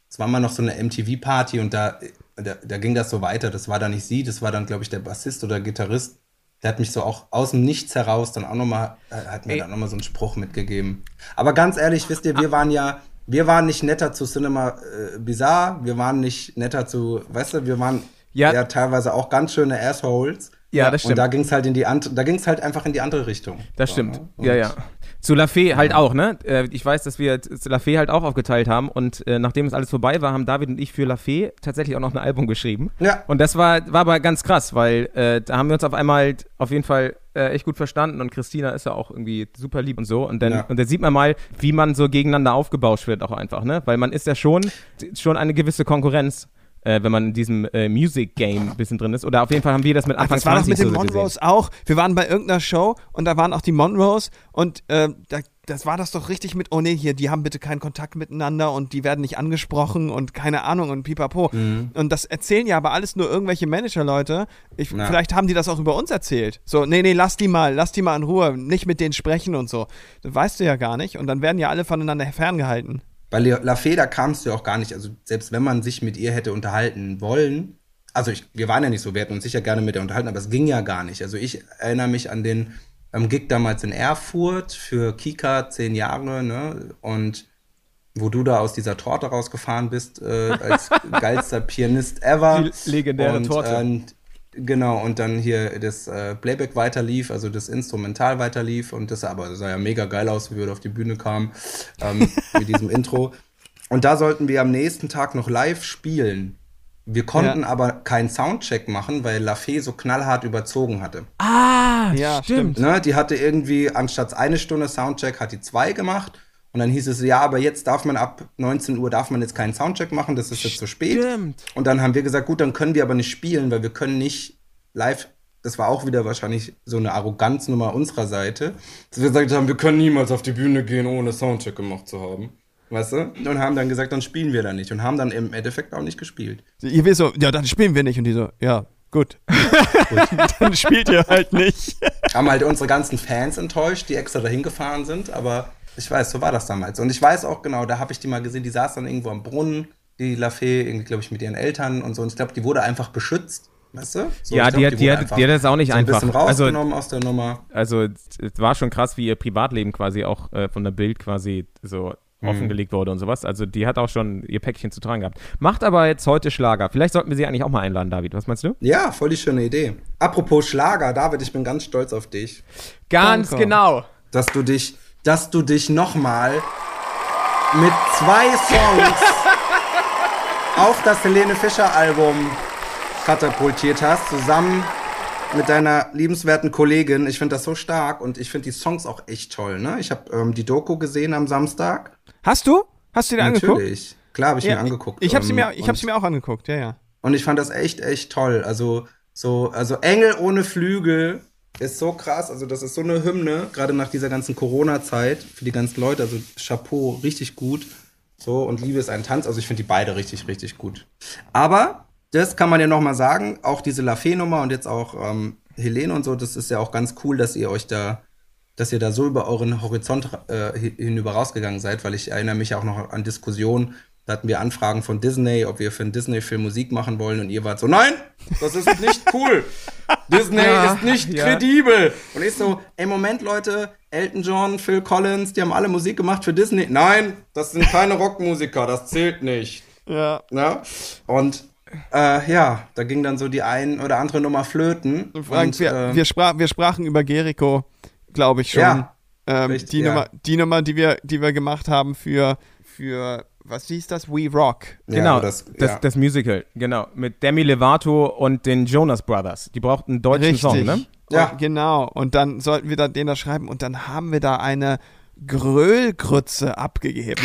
es war mal noch so eine MTV-Party und da, da, da ging das so weiter. Das war dann nicht sie, das war dann, glaube ich, der Bassist oder Gitarrist. Der hat mich so auch aus dem Nichts heraus dann auch nochmal, äh, hat mir Ey. dann nochmal so einen Spruch mitgegeben. Aber ganz ehrlich, wisst ihr, wir waren ja, wir waren nicht netter zu Cinema äh, Bizarre, wir waren nicht netter zu, weißt du, wir waren Ja. ja, teilweise auch ganz schöne Assholes. Ja, das Und stimmt. da ging es halt in die andere, da ging es halt einfach in die andere Richtung. Das So, stimmt. ne? Und- Ja, ja. Zu Lafay halt auch, ne? Äh, Ich weiß, dass wir zu Lafay halt auch aufgeteilt haben und äh, nachdem es alles vorbei war, haben David und ich für Lafay tatsächlich auch noch ein Album geschrieben. Ja. Und das war, war aber ganz krass, weil äh, da haben wir uns auf einmal auf jeden Fall äh, echt gut verstanden und Christina ist ja auch irgendwie super lieb und so. Und dann, Ja. und dann sieht man mal, wie man so gegeneinander aufgebauscht wird auch einfach, ne? Weil man ist ja schon, schon eine gewisse Konkurrenz. Äh, wenn man in diesem äh, Music Game ein bisschen drin ist. Oder auf jeden Fall haben wir das mit Ach, Anfang das war doch 20 mit den so gesehen. Monroes auch. Wir waren bei irgendeiner Show und da waren auch die Monroes und äh, da, das war das doch richtig mit, oh nee, hier, die haben bitte keinen Kontakt miteinander und die werden nicht angesprochen und keine Ahnung und pipapo. Mhm. Und das erzählen ja aber alles nur irgendwelche Manager-Leute. Ich, Na. Vielleicht haben die das auch über uns erzählt. So, nee, nee, lass die mal, lass die mal in Ruhe, nicht mit denen sprechen und so. Das weißt du ja gar nicht und dann werden ja alle voneinander ferngehalten. Bei Lafay, da kamst du ja auch gar nicht, also selbst wenn man sich mit ihr hätte unterhalten wollen, also ich, wir waren ja nicht so, wir hätten uns sicher gerne mit ihr unterhalten, aber es ging ja gar nicht. Also ich erinnere mich an den ähm, Gig damals in Erfurt für Kika, zehn Jahre, ne, und wo du da aus dieser Torte rausgefahren bist, äh, als geilster Pianist ever. Die legendäre und, Torte. Und, genau, und dann hier das äh, Playback weiterlief, also das Instrumental weiterlief und das aber sah ja mega geil aus, wie wir da auf die Bühne kamen, ähm, mit diesem Intro. Und da sollten wir am nächsten Tag noch live spielen. Wir konnten Ja. aber keinen Soundcheck machen, weil Lafay so knallhart überzogen hatte. Ah, Ja, stimmt. Ne, die hatte irgendwie anstatt eine Stunde Soundcheck hat die zwei gemacht. Und dann hieß es, ja, aber jetzt darf man ab 19 Uhr darf man jetzt keinen Soundcheck machen, das ist jetzt zu spät. Stimmt. Und dann haben wir gesagt, gut, dann können wir aber nicht spielen, weil wir können nicht live. Das war auch wieder wahrscheinlich so eine Arroganznummer unserer Seite, dass wir gesagt haben, wir können niemals auf die Bühne gehen, ohne Soundcheck gemacht zu haben. Weißt du? Und haben dann gesagt, dann spielen wir da nicht. Und haben dann im Endeffekt auch nicht gespielt. Ihr wisst so, ja, dann spielen wir nicht. Und die so, ja, gut. dann spielt ihr halt nicht. haben halt unsere ganzen Fans enttäuscht, die extra dahin gefahren sind, aber ich weiß, so war das damals. Und ich weiß auch genau, da habe ich die mal gesehen, die saß dann irgendwo am Brunnen, die Lafay, irgendwie, glaube ich, mit ihren Eltern und so. Und ich glaube, die wurde einfach beschützt, weißt du? So, Ja, ich die glaub, hat- die hat- die hat das auch nicht so ein bisschen einfach. Also- rausgenommen aus der Nummer. Also es war schon krass, wie ihr Privatleben quasi auch äh, von der Bild quasi so Mhm. offengelegt wurde und sowas. Also die hat auch schon ihr Päckchen zu tragen gehabt. Macht aber jetzt heute Schlager. Vielleicht sollten wir sie eigentlich auch mal einladen, David. Was meinst du? Ja, voll die schöne Idee. Apropos Schlager, David, ich bin ganz stolz auf dich, Ganz Danke. genau. dass du dich, dass du dich nochmal mit zwei Songs auf das Helene Fischer Album katapultiert hast, zusammen mit deiner liebenswerten Kollegin. Ich finde das so stark und ich finde die Songs auch echt toll. Ne? Ich habe ähm, die Doku gesehen am Samstag. Hast du? Hast du dir angeguckt? Natürlich. Klar habe ich Ja, mir angeguckt. Ich habe sie, ähm, mir, ich hab sie mir auch angeguckt, ja, ja. und ich fand das echt, echt toll. Also, so, also Engel ohne Flügel ist so krass. Also, das ist so eine Hymne, gerade nach dieser ganzen Corona-Zeit, für die ganzen Leute. Also, Chapeau, richtig gut. So, und Liebe ist ein Tanz. Also, ich finde die beide richtig, richtig gut. Aber, das kann man ja nochmal sagen, auch diese Lafay-Nummer und jetzt auch ähm, Helene und so, das ist ja auch ganz cool, dass ihr euch da dass ihr da so über euren Horizont äh, hi- hinüber rausgegangen seid, weil ich erinnere mich auch noch an Diskussionen, da hatten wir Anfragen von Disney, ob wir für einen Disney-Film Musik machen wollen und ihr wart so, nein, das ist nicht cool. Disney Ja, ist nicht ja. kredibel. Und ich so, ey, Moment, Leute, Elton John, Phil Collins, die haben alle Musik gemacht für Disney. Nein, das sind keine Rockmusiker, das zählt nicht. Ja. Ne? Und äh, ja, da ging dann so die ein oder andere Nummer flöten. Frank, wir, äh, wir, sprach, wir sprachen über Gerico, glaube ich schon. Ja, ähm, richtig, die, ja. Nummer, die Nummer, die wir, die wir gemacht haben für, für was hieß das? We Rock. ja, Genau, das, das, ja. das Musical, genau. Mit Demi Lovato und den Jonas Brothers. Die brauchten einen deutschen Richtig. Song, ne? Ja. Und, genau. Und dann sollten wir da, den da schreiben und dann haben wir da eine Gröllgrütze abgegeben.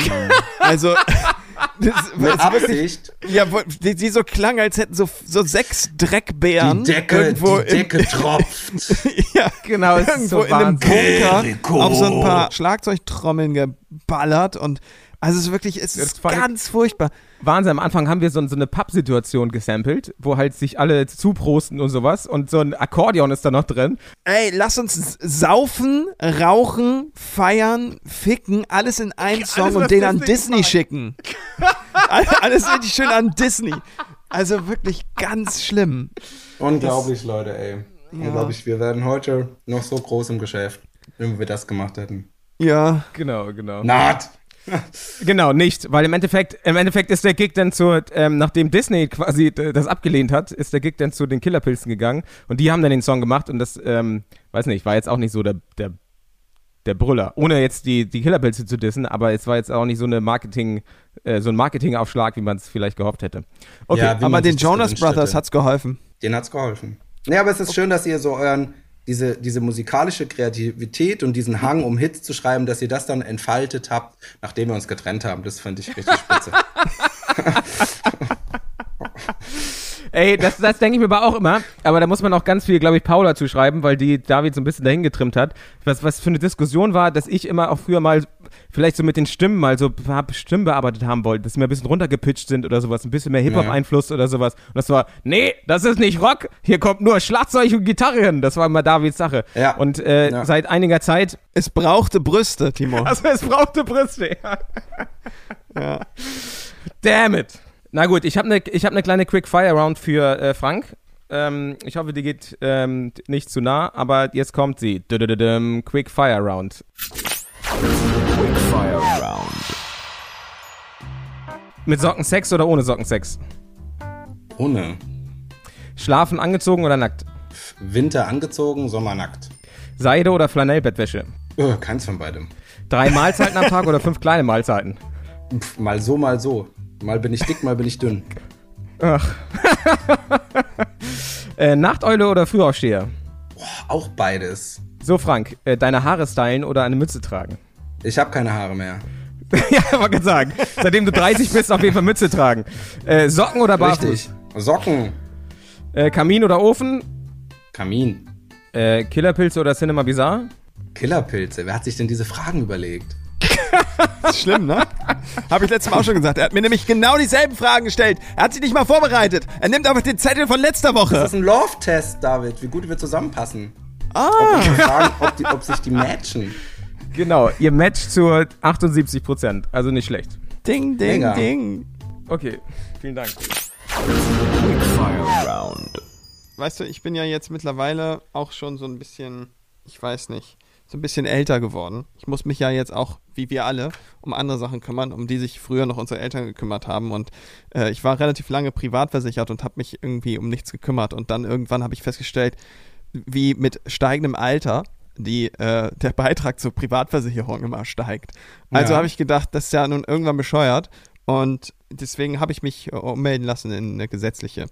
also, das, Mit Absicht. ja, wo- die, die so klang, als hätten so, so sechs Dreckbären Die Decke, irgendwo die Decke im, tropft. ja, Genau, irgendwo so in einem. Bunker Jericho. auf so ein paar Schlagzeugtrommeln geballert und also es ist wirklich, es Das ist ganz furchtbar. Wahnsinn, am Anfang haben wir so, so eine Pappsituation gesampelt, wo halt sich alle zuprosten und sowas und so ein Akkordeon ist da noch drin. Ey, lass uns saufen, rauchen, feiern, ficken, alles in einen Song und den an Disney Disney schicken. All- alles richtig schön an Disney. Also wirklich ganz schlimm. Unglaublich, Leute, ey. Unglaublich. Wir werden heute noch so groß im Geschäft, wenn wir das gemacht hätten. Ja. Genau, genau. Naht! Genau, nicht, weil im Endeffekt, im Endeffekt ist der Gig dann zu, ähm, nachdem Disney quasi das abgelehnt hat, ist der Gig dann zu den Killerpilzen gegangen und die haben dann den Song gemacht und das, ähm, weiß nicht, war jetzt auch nicht so der, der, der Brüller. Ohne jetzt die, die Killerpilze zu dissen, aber es war jetzt auch nicht so eine Marketing, äh, so ein Marketingaufschlag, wie man es vielleicht gehofft hätte. Okay, Ja, Aber den Jonas Brothers hätte. hat's geholfen. Den hat's geholfen. Nee, aber es ist schön, dass ihr so euren, diese, diese musikalische Kreativität und diesen Hang, um Hits zu schreiben, dass ihr das dann entfaltet habt, nachdem wir uns getrennt haben. Das fand ich richtig spitze. Ey, das, das denke ich mir aber auch immer. Aber da muss man auch ganz viel, glaube ich, Paula zuschreiben, weil die David so ein bisschen dahin getrimmt hat. Was, was für eine Diskussion war, dass ich immer auch früher mal vielleicht so mit den Stimmen mal so hab Stimmen bearbeitet haben wollte, dass sie mir ein bisschen runtergepitcht sind oder sowas, ein bisschen mehr Hip-Hop-Einfluss oder sowas. Und das war, nee, das ist nicht Rock, hier kommt nur Schlagzeug und Gitarre hin. Das war immer Davids Sache. Ja. Und äh, Ja. seit einiger Zeit, Es brauchte Brüste, Timo. also es brauchte Brüste. Ja. Ja. Damn it. Na gut, ich habe eine hab ne kleine Quick-Fire-Round für äh, Frank. Ähm, ich hoffe, die geht ähm, nicht zu nah, aber jetzt kommt sie. Quick-Fire-Round. Fire Round. Mit Sockensex oder ohne Sockensex? Ohne. Schlafen angezogen oder nackt? Winter angezogen, Sommer nackt. Seide oder Flanellbettwäsche? Oh, keins von beidem. Drei Mahlzeiten am Tag oder fünf kleine Mahlzeiten? Pff, mal so, mal so. Mal bin ich dick, mal bin ich dünn. Ach. äh, Nachteule oder Frühaufsteher? Auch beides. So, Frank, äh, deine Haare stylen oder eine Mütze tragen? Ich habe keine Haare mehr. ja, wollte gerade sagen. Seitdem du 30 bist, auf jeden Fall Mütze tragen. Äh, Socken oder barfuß? Richtig. Socken. Äh, Kamin oder Ofen? Kamin. Äh, Killerpilze oder Cinema Bizarre? Killerpilze. Wer hat sich denn diese Fragen überlegt? Das ist schlimm, ne? Habe ich letztes Mal auch schon gesagt. Er hat mir nämlich genau dieselben Fragen gestellt. Er hat sich nicht mal vorbereitet. Er nimmt aber den Zettel von letzter Das Woche. ist ein Love-Test, David. Wie gut wir zusammenpassen. Ah. Ob, wir fragen, ob, die, ob sich die matchen. Genau, ihr matcht zu 78%. Also nicht schlecht. Ding, ding, Mega. ding. Okay, vielen Dank. Round. Weißt du, ich bin ja jetzt mittlerweile auch schon so ein bisschen, ich weiß nicht, so ein bisschen älter geworden. Ich muss mich ja jetzt auch, wie wir alle, um andere Sachen kümmern, um die sich früher noch unsere Eltern gekümmert haben. Und äh, ich war relativ lange privat versichert und habe mich irgendwie um nichts gekümmert. Und dann irgendwann habe ich festgestellt, wie mit steigendem Alter die, äh, der Beitrag zur Privatversicherung immer steigt. Also Ja. habe ich gedacht, das ist ja nun irgendwann bescheuert. Und deswegen habe ich mich äh, ummelden lassen in eine gesetzliche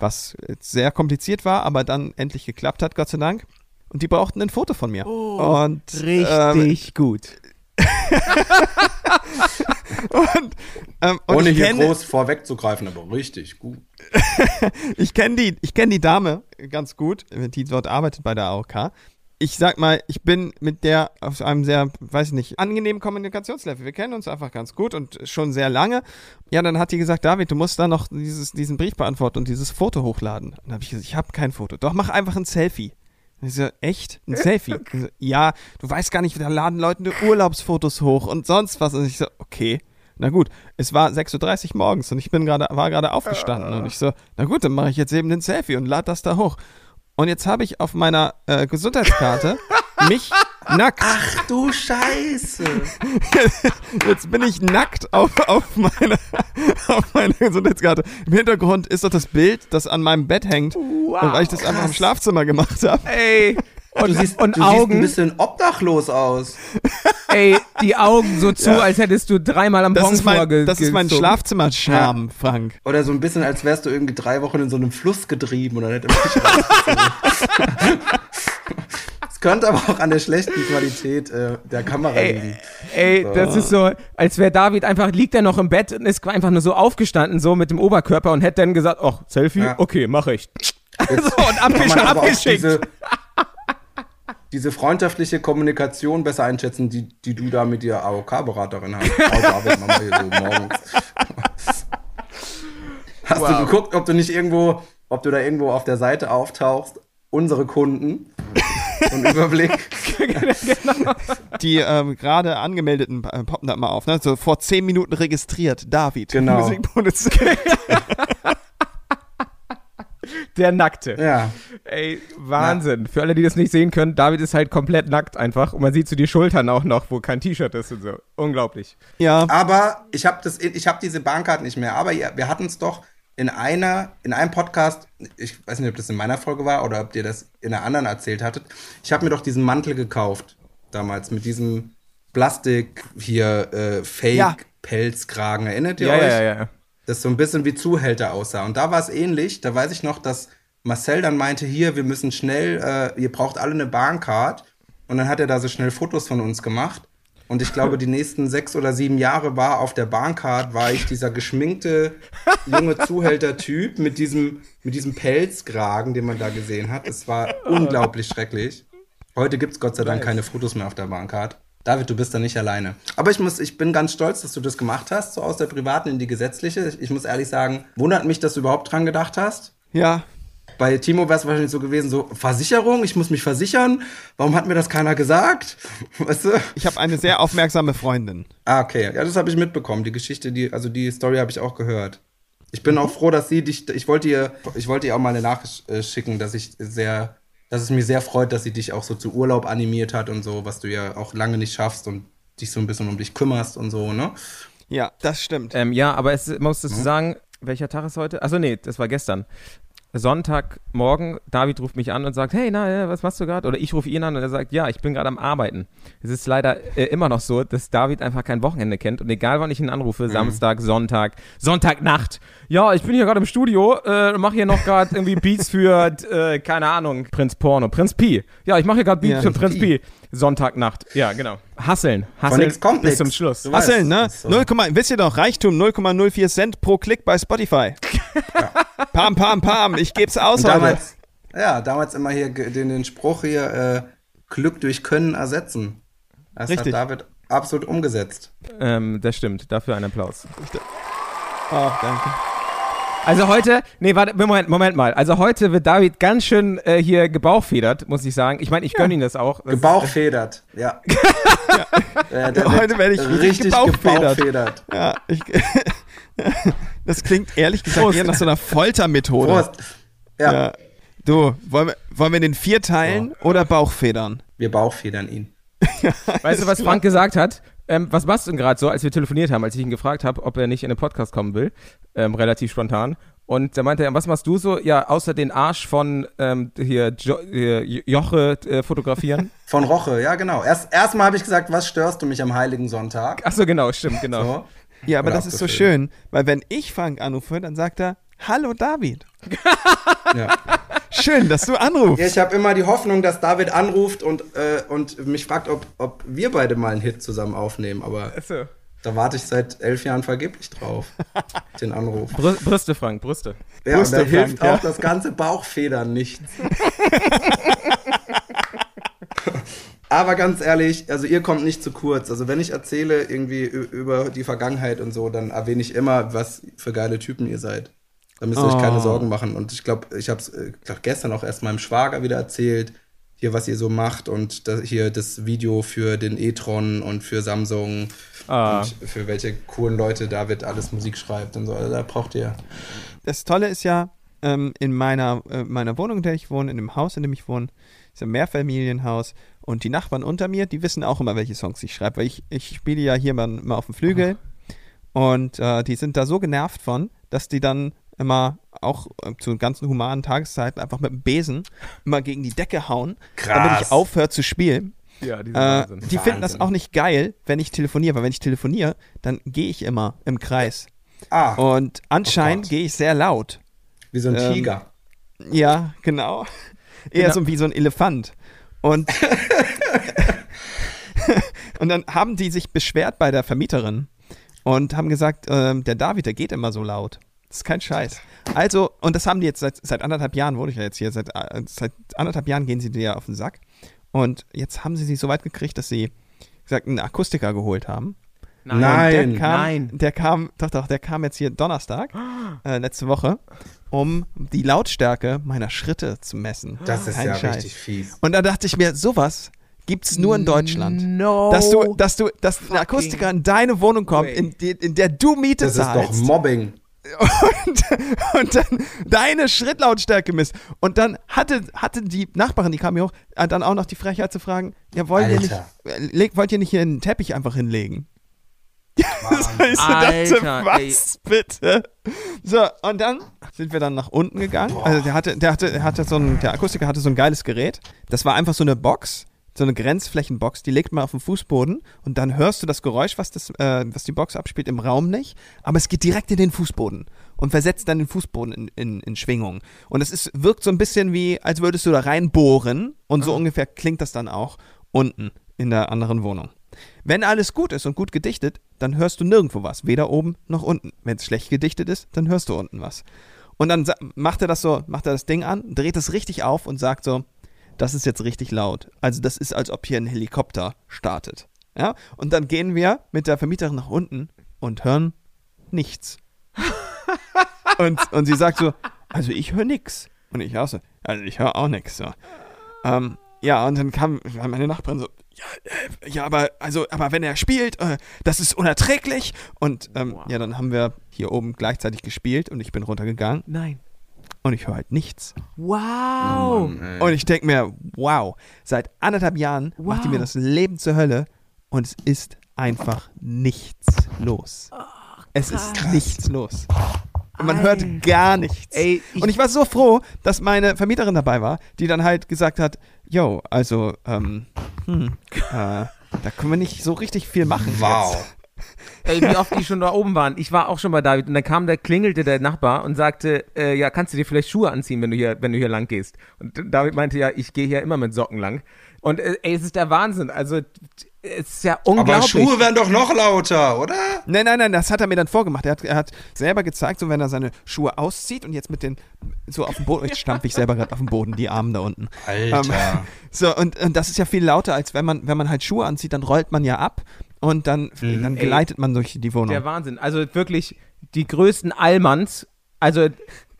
was sehr kompliziert war, aber dann endlich geklappt hat, Gott sei Dank. Und die brauchten ein Foto von mir. und, ähm, gut. und, ähm, und Ohne hier kenne groß vorwegzugreifen, aber richtig gut. ich kenn die, ich kenn die Dame ganz gut, die dort arbeitet bei der AOK. Ich sag mal, ich bin mit der auf einem sehr, weiß ich nicht, angenehmen Kommunikationslevel. Wir kennen uns einfach ganz gut und schon sehr lange. Ja, dann hat die gesagt, David, du musst da noch dieses, diesen Brief beantworten und dieses Foto hochladen. Dann habe ich gesagt, ich habe kein Foto. Doch, mach einfach ein Selfie. Und ich so, echt? Ein Selfie? So, ja, du weißt gar nicht, da laden Leute nur Urlaubsfotos hoch und sonst was. Und ich so, okay. Na gut, es war 6.30 Uhr morgens und ich bin gerade, war gerade aufgestanden und ich so, na gut, dann mache ich jetzt eben den Selfie und lade das da hoch. Und jetzt habe ich auf meiner äh, Gesundheitskarte mich nackt. Ach du Scheiße. Jetzt bin ich nackt auf, auf, meiner, auf meiner Gesundheitskarte. Im Hintergrund ist doch das Bild, das an meinem Bett hängt, weil ich das einfach im Schlafzimmer gemacht habe. Ey, Du und, siehst, und du siehst ein Augen, bisschen obdachlos aus. ey, die Augen so zu, als hättest du dreimal am Pong ist mein, vorge- das ist mein gezogen. Schlafzimmer-Charme, Frank. Oder so ein bisschen, als wärst du irgendwie drei Wochen in so einem Fluss getrieben und dann hätte man Es könnte aber auch an der schlechten Qualität äh, der Kamera liegen. Ey, das ist so, als wäre David einfach, liegt er noch im Bett und ist einfach nur so aufgestanden, so mit dem Oberkörper und hätte dann gesagt, ach, Selfie? Ja. Okay, mache ich. Jetzt So, und abgesch abgeschickt. Diese, freundschaftliche Kommunikation besser einschätzen, die, die du da mit der AOK-Beraterin hast. David, Mama hier so morgens. Hast du geguckt, ob du nicht irgendwo, ob du da irgendwo auf der Seite auftauchst? Unsere Kunden. Ein Überblick. Die ähm, gerade angemeldeten äh, poppen da mal auf, ne? So vor zehn Minuten registriert. David. Genau. Musikproduzent. Der Nackte. Ja. Ey, Wahnsinn. Für alle, die das nicht sehen können, David ist halt komplett nackt einfach und man sieht so die Schultern auch noch, wo kein T-Shirt ist und so. Unglaublich. ja. Aber ich habe das, ich habe diese Bahncard nicht mehr. Aber ja, wir hatten es doch in einer, in einem Podcast. Ich weiß nicht, ob das in meiner Folge war oder ob ihr das in einer anderen erzählt hattet. Ich habe mir doch diesen Mantel gekauft damals mit diesem Plastik hier äh, Fake Ja. Pelzkragen. Erinnert ihr Ja, euch? ja, ja, ja. Das so ein bisschen wie Zuhälter aussah. Und da war es ähnlich. Da weiß ich noch, dass Marcel dann meinte, hier, wir müssen schnell, äh, ihr braucht alle eine Bahncard. Und dann hat er da so schnell Fotos von uns gemacht. Und ich glaube, die nächsten sechs oder sieben Jahre war auf der Bahncard, war ich dieser geschminkte junge Zuhälter-Typ mit diesem, mit diesem Pelzkragen, den man da gesehen hat. Es war unglaublich schrecklich. Heute gibt es Gott sei Dank keine Fotos mehr auf der Bahncard. David, du bist da nicht alleine. Aber ich muss, ich bin ganz stolz, dass du das gemacht hast, so aus der privaten in die gesetzliche. Ich, ich muss ehrlich sagen, wundert mich, dass du überhaupt dran gedacht hast. Ja, Bei Timo wäre es wahrscheinlich so gewesen, so Versicherung, ich muss mich versichern. Warum hat mir das keiner gesagt? Weißt du? ich habe eine sehr aufmerksame Freundin. Ah, okay. Ja, das habe ich mitbekommen. Die Geschichte, die, also die Story habe ich auch gehört. Ich bin auch froh, dass sie dich, ich wollte ihr, ich wollte ihr auch mal eine Nachricht äh, schicken, dass ich sehr, dass es mir sehr freut, dass sie dich auch so zu Urlaub animiert hat und so, was du ja auch lange nicht schaffst und dich so ein bisschen um dich kümmerst und so, ne? Ja, das stimmt. Ähm, ja, aber es man muss dazu sagen, welcher Tag ist heute? Achso, nee, das war gestern. Sonntagmorgen, David ruft mich an und sagt, hey, na, ja, was machst du gerade? Oder ich rufe ihn an und er sagt, ja, ich bin gerade am Arbeiten. Es ist leider äh, immer noch so, dass David einfach kein Wochenende kennt und egal wann ich ihn anrufe, Samstag, Sonntag, Sonntagnacht, ja, ich bin hier gerade im Studio, äh, mache hier noch gerade irgendwie Beats für, äh, keine Ahnung, Prinz Porno, Prinz Pi. Ja, ich mache hier gerade Beats Ja, für Prinz Pi. Pi. Sonntagnacht, ja, genau. Hasseln, hasseln nix kommt bis zum Schluss. Du weißt, Hasseln, ne? so. 0, wisst ihr doch, Reichtum 0,04 Cent pro Klick bei Spotify. Pam, pam, pam, ich geb's aus Und heute. damals, ja, damals immer hier den, den Spruch hier, äh, Glück durch Können ersetzen. Das Richtig. hat David absolut umgesetzt. Ähm, das stimmt, dafür ein Applaus. Oh, danke. Also heute, nee, warte, Moment, Moment mal. Also heute wird David ganz schön äh, hier gebauchfedert, muss ich sagen. Ich meine, ich gönne ihn das auch. Das Gebauchfedert, ja. ja. der Heute wird werde ich richtig richtig gebauchfedert. gebauchfedert. Ja, ich, das klingt ehrlich gesagt Prost. eher nach so einer Foltermethode. Prost. Ja, Ja. Du, wollen wir, wollen wir den vier teilen oder Bauchfedern? wir Bauchfedern ihn. ist, weißt du, was Frank gesagt hat? Ähm, was machst du denn gerade so, als wir telefoniert haben, als ich ihn gefragt habe, ob er nicht in den Podcast kommen will? Ähm, relativ spontan. Und da meinte er, was machst du so? Ja, außer den Arsch von ähm, hier, jo hier Joche äh, fotografieren. Von Roche, ja genau. Erst erstmal habe ich gesagt, was störst du mich am Heiligen Sonntag? Achso, genau, stimmt, genau. So. Ja, aber Oder das ist so schön, weil wenn ich Frank anrufe, dann sagt er, Hallo David. Ja. Schön, dass du anrufst. Ja, ich habe immer die Hoffnung, dass David anruft und, äh, und mich fragt, ob, ob wir beide mal einen Hit zusammen aufnehmen. Aber Achso. da warte ich seit elf Jahren vergeblich drauf, den Anruf. Brü Brüste, Frank, Brüste. Ja, und Wusste da Frank, hilft ja. auch das ganze Bauchfedern nichts. Aber ganz ehrlich, also ihr kommt nicht zu kurz. Also wenn ich erzähle irgendwie über die Vergangenheit und so, dann erwähne ich immer, was für geile Typen ihr seid. Da müsst ihr euch keine Oh. Sorgen machen. Und ich glaube, ich habe es äh, gestern auch erst meinem Schwager wieder erzählt, hier was ihr so macht und da, hier das Video für den e-tron und für Samsung Ah. und für welche coolen Leute David alles Musik schreibt und so. Also da braucht ihr. Das Tolle ist ja, ähm, in meiner, äh, meiner Wohnung, in der ich wohne, in dem Haus, in dem ich wohne, ist ein Mehrfamilienhaus und die Nachbarn unter mir, die wissen auch immer, welche Songs ich schreibe, weil ich, ich spiele ja hier mal, mal auf dem Flügel und äh, die sind da so genervt von, dass die dann immer auch äh, zu ganzen humanen Tageszeiten einfach mit dem Besen immer gegen die Decke hauen, damit ich Krass. aufhöre zu spielen. Ja, die Äh, Wahnsinn. die finden das Wahnsinn. auch nicht geil, wenn ich telefoniere, weil wenn ich telefoniere, dann gehe ich immer im Kreis. Ah, Und anscheinend Oh gehe ich sehr laut. wie so ein ähm, Tiger. Ja, genau. Eher Genau. so wie so ein Elefant. Und, und dann haben die sich beschwert bei der Vermieterin und haben gesagt, ähm, der David, der geht immer so laut. Das ist kein Scheiß. Also, und das haben die jetzt seit, seit anderthalb Jahren, wohne ich ja jetzt hier, seit, äh, seit anderthalb Jahren gehen sie dir auf den Sack. Und jetzt haben sie sich so weit gekriegt, dass sie gesagt, einen Akustiker geholt haben. Nein. Der kam, nein. Der kam, doch, doch, der kam jetzt hier Donnerstag, äh, letzte Woche, um die Lautstärke meiner Schritte zu messen. Das ist Kein ja Scheiß. richtig fies. Und da dachte ich mir, sowas gibt's nur in Deutschland. No. Dass du, dass du, dass ein Akustiker in deine Wohnung kommt, in, die, in der du Miete Das ist doch zahlst Mobbing. und, und dann deine Schrittlautstärke misst. Und dann hatte, hatte die Nachbarin, die kam hier hoch, äh, dann auch noch die Frechheit zu fragen, ja, wollt ihr nicht, äh, wollt ihr nicht hier einen Teppich einfach hinlegen? ich so Alter, dachte, was bitte? So, und dann sind wir dann nach unten gegangen. Also der hatte, der hatte, der hatte so ein, der Akustiker hatte so ein geiles Gerät. Das war einfach so eine Box, so eine Grenzflächenbox, die legt man auf den Fußboden und dann hörst du das Geräusch, was, das, äh, was die Box abspielt, im Raum nicht, aber es geht direkt in den Fußboden und versetzt dann den Fußboden in, in, in Schwingung. Und es ist, wirkt so ein bisschen wie, als würdest du da reinbohren und so ungefähr klingt das dann auch unten in der anderen Wohnung. Wenn alles gut ist und gut gedichtet, dann hörst du nirgendwo was. Weder oben noch unten. Wenn es schlecht gedichtet ist, dann hörst du unten was. Und dann macht er das so, macht er das Ding an, dreht es richtig auf und sagt so, das ist jetzt richtig laut. Also das ist, als ob hier ein Helikopter startet. Ja? Und dann gehen wir mit der Vermieterin nach unten und hören nichts. und, und sie sagt so, also ich höre nix. Und ich auch so, also ich höre auch nix. So. Ähm, ja, und dann kam meine Nachbarin so, ja, äh, ja, aber also, aber wenn er spielt, äh, das ist unerträglich. Und ähm, ja, dann haben wir hier oben gleichzeitig gespielt und ich bin runtergegangen Nein. und ich höre halt nichts. Wow. Mann, ey. Und ich denke mir, wow, seit anderthalb Jahren macht die mir das Leben zur Hölle und es ist einfach nichts los. es ist nichts los. Und man hört gar nichts. Ey, ich- und ich war so froh, dass meine Vermieterin dabei war, die dann halt gesagt hat, yo, also, ähm, hm, äh, da können wir nicht so richtig viel machen. Wow. Jetzt. Ey, wie oft die schon da oben waren. Ich war auch schon bei David und dann kam der, klingelte der Nachbar und sagte, äh, ja, kannst du dir vielleicht Schuhe anziehen, wenn du hier, wenn du hier lang gehst? Und David meinte, ja, ich gehe hier immer mit Socken lang. Und äh, ey, es ist der Wahnsinn. Also, ist ja Aber unglaublich. Schuhe werden doch noch lauter, oder? Nein, nein, nein, das hat er mir dann vorgemacht. Er hat, er hat selber gezeigt, so wenn er seine Schuhe auszieht und jetzt mit den, so auf dem Boden, jetzt stampfe ich selber gerade auf dem Boden, die Arme da unten. Alter. Ähm, so, und, und das ist ja viel lauter, als wenn man, wenn man halt Schuhe anzieht, dann rollt man ja ab und dann, dann Ey, gleitet man durch die Wohnung. Der Wahnsinn. Also wirklich die größten Allmanns. Also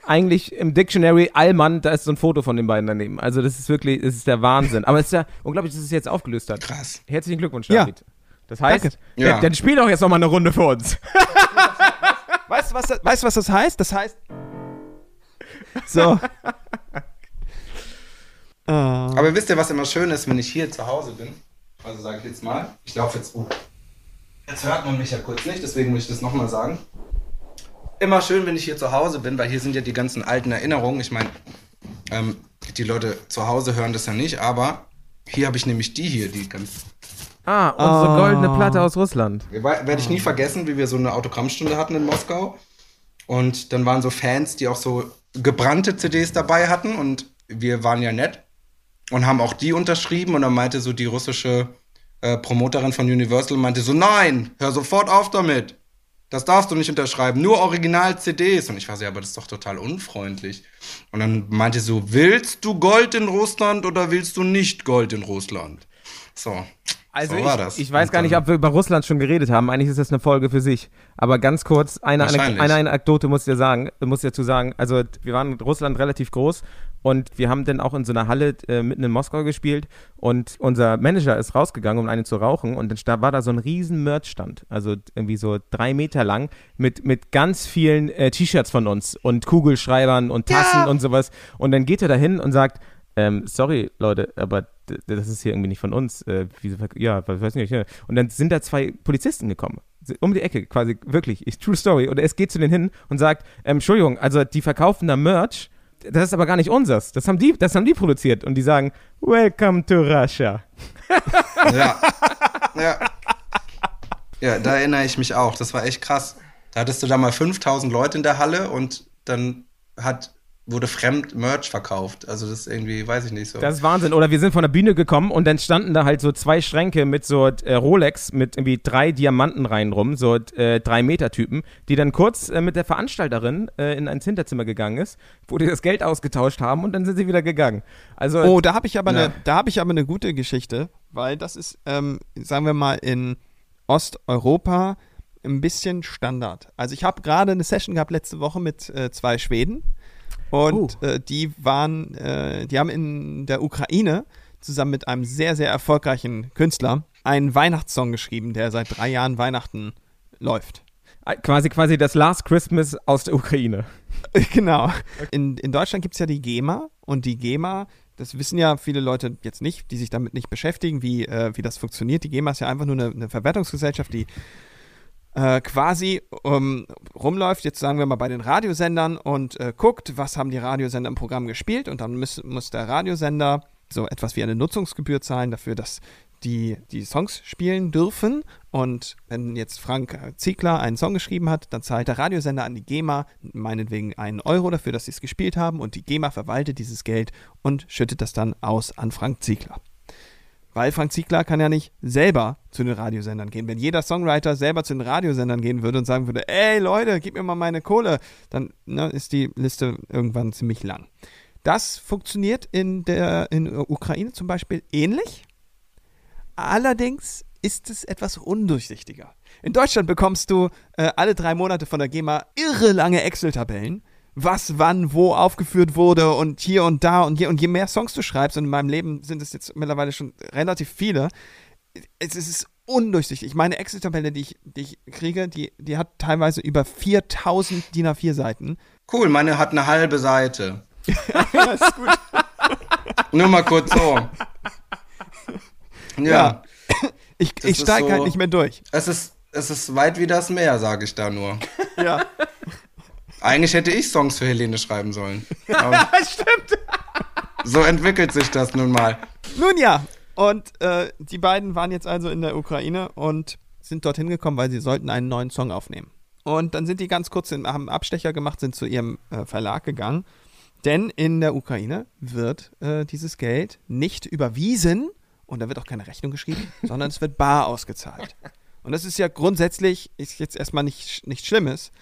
eigentlich im Dictionary Allmann, da ist so ein Foto von den beiden daneben. Also das ist wirklich, das ist der Wahnsinn. Aber es ist ja unglaublich, dass es jetzt aufgelöst hat. Krass. Herzlichen Glückwunsch, Ja. David. Das heißt, ja. Ja. dann spiel doch jetzt noch mal eine Runde für uns. Weißt du, was, das- weißt, du, was das heißt? Das heißt. So. äh, Aber wisst ihr, was immer schön ist, wenn ich hier zu Hause bin? Also sage ich jetzt mal, ich laufe jetzt. Oh. Jetzt hört man mich ja kurz nicht, deswegen muss ich das nochmal sagen. Immer schön, wenn ich hier zu Hause bin, weil hier sind ja die ganzen alten Erinnerungen. Ich meine, ähm, die Leute zu Hause hören das ja nicht, aber hier habe ich nämlich die hier, die ganz. Ah, unsere goldene Platte aus Russland. Werde ich nie vergessen, wie wir so eine Autogrammstunde hatten in Moskau. Und dann waren so Fans, die auch so gebrannte CDs dabei hatten und wir waren ja nett und haben auch die unterschrieben und dann meinte so die russische äh, Promoterin von Universal meinte so nein, hör sofort auf damit. Das darfst du nicht unterschreiben, nur Original-CDs. Und ich war so, ja, aber das ist doch total unfreundlich. Und dann meinte sie so, willst du Gold in Russland oder willst du nicht Gold in Russland? So, Also so ich, war das. ich weiß gar nicht, ob wir über Russland schon geredet haben. Eigentlich ist das eine Folge für sich. Aber ganz kurz, eine, Wahrscheinlich. eine Anekdote muss ich dir sagen, muss ich dazu sagen. Also wir waren in Russland relativ groß und wir haben dann auch in so einer Halle äh, mitten in Moskau gespielt und unser Manager ist rausgegangen, um eine zu rauchen und dann war da so ein riesen Merchstand, also irgendwie so drei Meter lang mit, mit ganz vielen äh, T-Shirts von uns und Kugelschreibern und Tassen und sowas. Und dann geht er dahin und sagt, ähm, sorry, Leute, aber das ist hier irgendwie nicht von uns. Äh, ja, was weiß nicht. Ja. Und dann sind da zwei Polizisten gekommen. Um die Ecke, quasi, wirklich. Ich, true story. Und es geht zu denen hin und sagt, ähm, Entschuldigung, also die verkaufen da Merch, das ist aber gar nicht unseres. Das haben die, das haben die produziert. Und die sagen, Welcome to Russia. Ja. ja. Ja, da erinnere ich mich auch. Das war echt krass. Da hattest du da mal 5000 Leute in der Halle und dann hat, wurde fremd Merch verkauft. Also das ist irgendwie, weiß ich nicht so. Das ist Wahnsinn. Oder wir sind von der Bühne gekommen und dann standen da halt so zwei Schränke mit so äh, Rolex mit irgendwie drei Diamanten rein rum, so äh, drei Meter Typen, die dann kurz äh, mit der Veranstalterin äh, in ein Hinterzimmer gegangen ist, wo die das Geld ausgetauscht haben und dann sind sie wieder gegangen. Also Oh, da habe ich aber eine, da habe ich aber eine gute Geschichte, weil das ist, ähm, sagen wir mal, in Osteuropa ein bisschen Standard. Also ich habe gerade eine Session gehabt letzte Woche mit äh, zwei Schweden und Oh. äh, die waren, äh, die haben in der Ukraine zusammen mit einem sehr, sehr erfolgreichen Künstler einen Weihnachtssong geschrieben, der seit drei Jahren Weihnachten läuft. äh, quasi quasi das Last Christmas aus der Ukraine. Genau. In, in Deutschland gibt es ja die GEMA und die GEMA, das wissen ja viele Leute jetzt nicht, die sich damit nicht beschäftigen, wie, äh, wie das funktioniert. Die GEMA ist ja einfach nur eine, eine Verwertungsgesellschaft, die äh, quasi ähm, rumläuft, jetzt sagen wir mal bei den Radiosendern und äh, guckt, was haben die Radiosender im Programm gespielt und dann muss, muss der Radiosender so etwas wie eine Nutzungsgebühr zahlen dafür, dass die die Songs spielen dürfen. Und wenn jetzt Frank Ziegler einen Song geschrieben hat, dann zahlt der Radiosender an die GEMA meinetwegen einen Euro dafür, dass sie es gespielt haben und die GEMA verwaltet dieses Geld und schüttet das dann aus an Frank Ziegler. Weil Frank Ziegler kann ja nicht selber zu den Radiosendern gehen. Wenn jeder Songwriter selber zu den Radiosendern gehen würde und sagen würde, ey Leute, gib mir mal meine Kohle, dann ne, ist die Liste irgendwann ziemlich lang. Das funktioniert in der in Ukraine zum Beispiel ähnlich. Allerdings ist es etwas undurchsichtiger. In Deutschland bekommst du äh, alle drei Monate von der GEMA irre lange Excel-Tabellen, was wann wo aufgeführt wurde und hier und da und je, und je mehr Songs du schreibst, und in meinem Leben sind es jetzt mittlerweile schon relativ viele, es, es ist undurchsichtig. Meine Excel-Tabelle, die ich, die ich kriege, die, die hat teilweise über 4000 DIN A4 Seiten. Cool, meine hat eine halbe Seite. Nur mal kurz so. Ja, Ja. Ich, Das ich steige so- halt nicht mehr durch. Es, ist, es ist weit wie das Meer, sage ich da nur. Ja. Eigentlich hätte ich Songs für Helene schreiben sollen. Stimmt. so entwickelt sich das nun mal. Nun ja, und äh, die beiden waren jetzt also in der Ukraine und sind dorthin gekommen, weil sie sollten einen neuen Song aufnehmen. Und dann sind die ganz kurz, in, haben Abstecher gemacht, sind zu ihrem äh, Verlag gegangen. Denn in der Ukraine wird äh, dieses Geld nicht überwiesen und da wird auch keine Rechnung geschrieben, sondern es wird bar ausgezahlt. Und das ist ja grundsätzlich, ist jetzt erstmal nicht, nichts Schlimmes,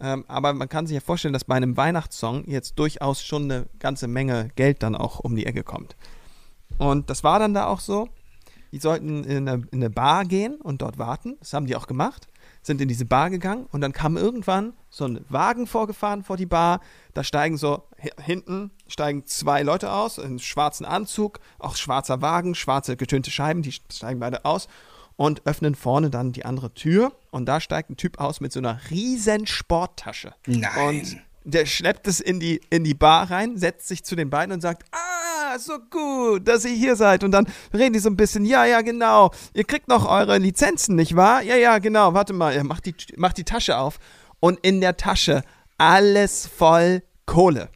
ähm, aber man kann sich ja vorstellen, dass bei einem Weihnachtssong jetzt durchaus schon eine ganze Menge Geld dann auch um die Ecke kommt. Und das war dann da auch so. Die sollten in eine, in eine Bar gehen und dort warten. Das haben die auch gemacht. Sind in diese Bar gegangen und dann kam irgendwann so ein Wagen vorgefahren vor die Bar. Da steigen so hi- hinten steigen zwei Leute aus in schwarzen Anzug, auch schwarzer Wagen, schwarze getönte Scheiben, die steigen beide aus und öffnen vorne dann die andere Tür und da steigt ein Typ aus mit so einer riesen Sporttasche. Nein. Und der schleppt es in die, in die Bar rein, setzt sich zu den beiden und sagt, ah, so gut, dass ihr hier seid. Und dann reden die so ein bisschen, ja, ja, genau, ihr kriegt noch eure Lizenzen, nicht wahr? Ja, ja, genau, warte mal, er macht die, macht die Tasche auf und in der Tasche alles voll Kohle.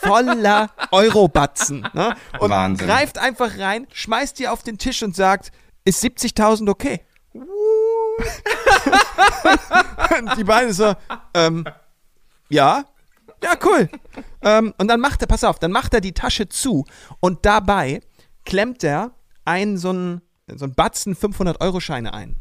Voller Eurobatzen. Ne? Und Wahnsinn. greift einfach rein, schmeißt die auf den Tisch und sagt, ist 70.000 okay? und die beiden so, ähm, ja, ja, cool. ähm, und dann macht er, pass auf, dann macht er die Tasche zu und dabei klemmt er einen so einen, so einen Batzen 500-Euro-Scheine ein.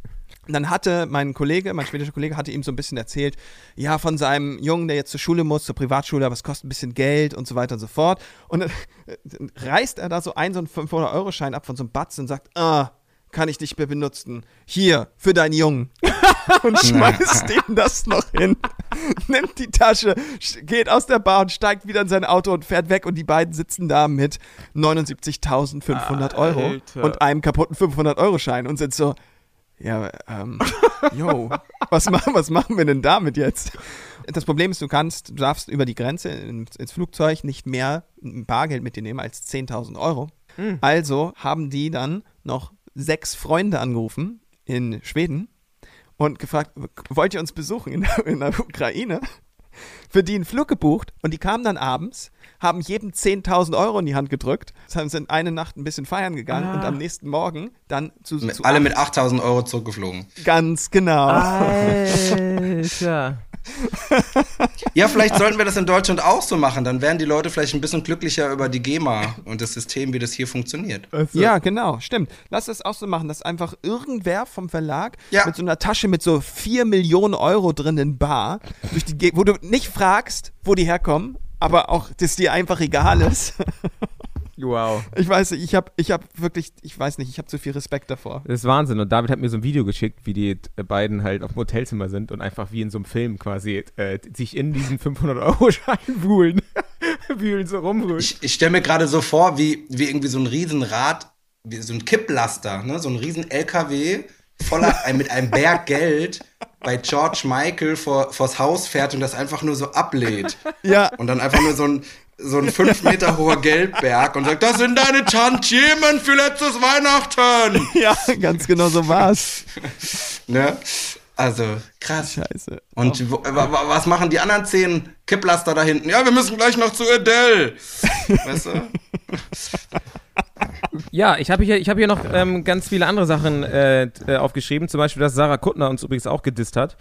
Und dann hatte mein Kollege, mein schwedischer Kollege, hatte ihm so ein bisschen erzählt, ja, von seinem Jungen, der jetzt zur Schule muss, zur Privatschule, aber es kostet ein bisschen Geld und so weiter und so fort. Und dann äh, reißt er da so einen so einen 500-Euro-Schein ab von so einem Batzen und sagt, ah, kann ich nicht mehr benutzen. Hier, für deinen Jungen. und schmeißt ihm das noch hin. Nimmt die Tasche, sch- geht aus der Bar und steigt wieder in sein Auto und fährt weg. Und die beiden sitzen da mit 79.500 Euro Alter. und einem kaputten 500-Euro-Schein und sind so, ja, ähm, yo, was, machen, was machen wir denn damit jetzt? Das Problem ist, du kannst, du darfst über die Grenze ins, ins Flugzeug nicht mehr Bargeld mit dir nehmen als 10.000 Euro. Also haben die dann noch sechs Freunde angerufen in Schweden und gefragt, wollt ihr uns besuchen in der, in der Ukraine? Für die einen Flug gebucht und die kamen dann abends, haben jedem 10.000 Euro in die Hand gedrückt, sind eine Nacht ein bisschen feiern gegangen und am nächsten Morgen dann zu, Mit, zu alle mit 8000 Euro zurückgeflogen. Ganz genau. Alter. Ja, vielleicht sollten wir das in Deutschland auch so machen. Dann wären die Leute vielleicht ein bisschen glücklicher über die GEMA und das System, wie das hier funktioniert. Ja, genau, stimmt. Lass es auch so machen, dass einfach irgendwer vom Verlag Ja. mit so einer Tasche mit so 4 Millionen Euro drin in Bar, durch die, Ge- wo du nicht fragst, wo die herkommen, aber auch, dass dir einfach egal ist. Wow. Ich weiß nicht, ich habe ich hab wirklich, ich weiß nicht, ich habe zu viel Respekt davor. Das ist Wahnsinn. Und David hat mir so ein Video geschickt, wie die äh, beiden halt auf dem Hotelzimmer sind und einfach wie in so einem Film quasi äh, sich in diesen 500-Euro-Schein wühlen. wühlen, so rumwühlen. Ich, ich stelle mir gerade so vor, wie, wie irgendwie so ein Riesenrad, wie so ein Kipplaster, ne? so ein riesen LKW voller mit einem Berg Geld bei George Michael vor, vors Haus fährt und das einfach nur so ablädt. Ja, Und dann einfach nur so ein, so ein fünf Meter hoher Geldberg und sagt, das sind deine Tantiemen für letztes Weihnachten. ja, ganz genau so war's. Ne? Also, krass. Scheiße. Und wa, was machen die anderen zehn Kipplaster da hinten? Ja, wir müssen gleich noch zu Adele. Weißt du? Ja, ich habe hier, ich hab hier noch ähm, ganz viele andere Sachen äh, äh, aufgeschrieben. Zum Beispiel, dass Sarah Kuttner uns übrigens auch gedisst hat.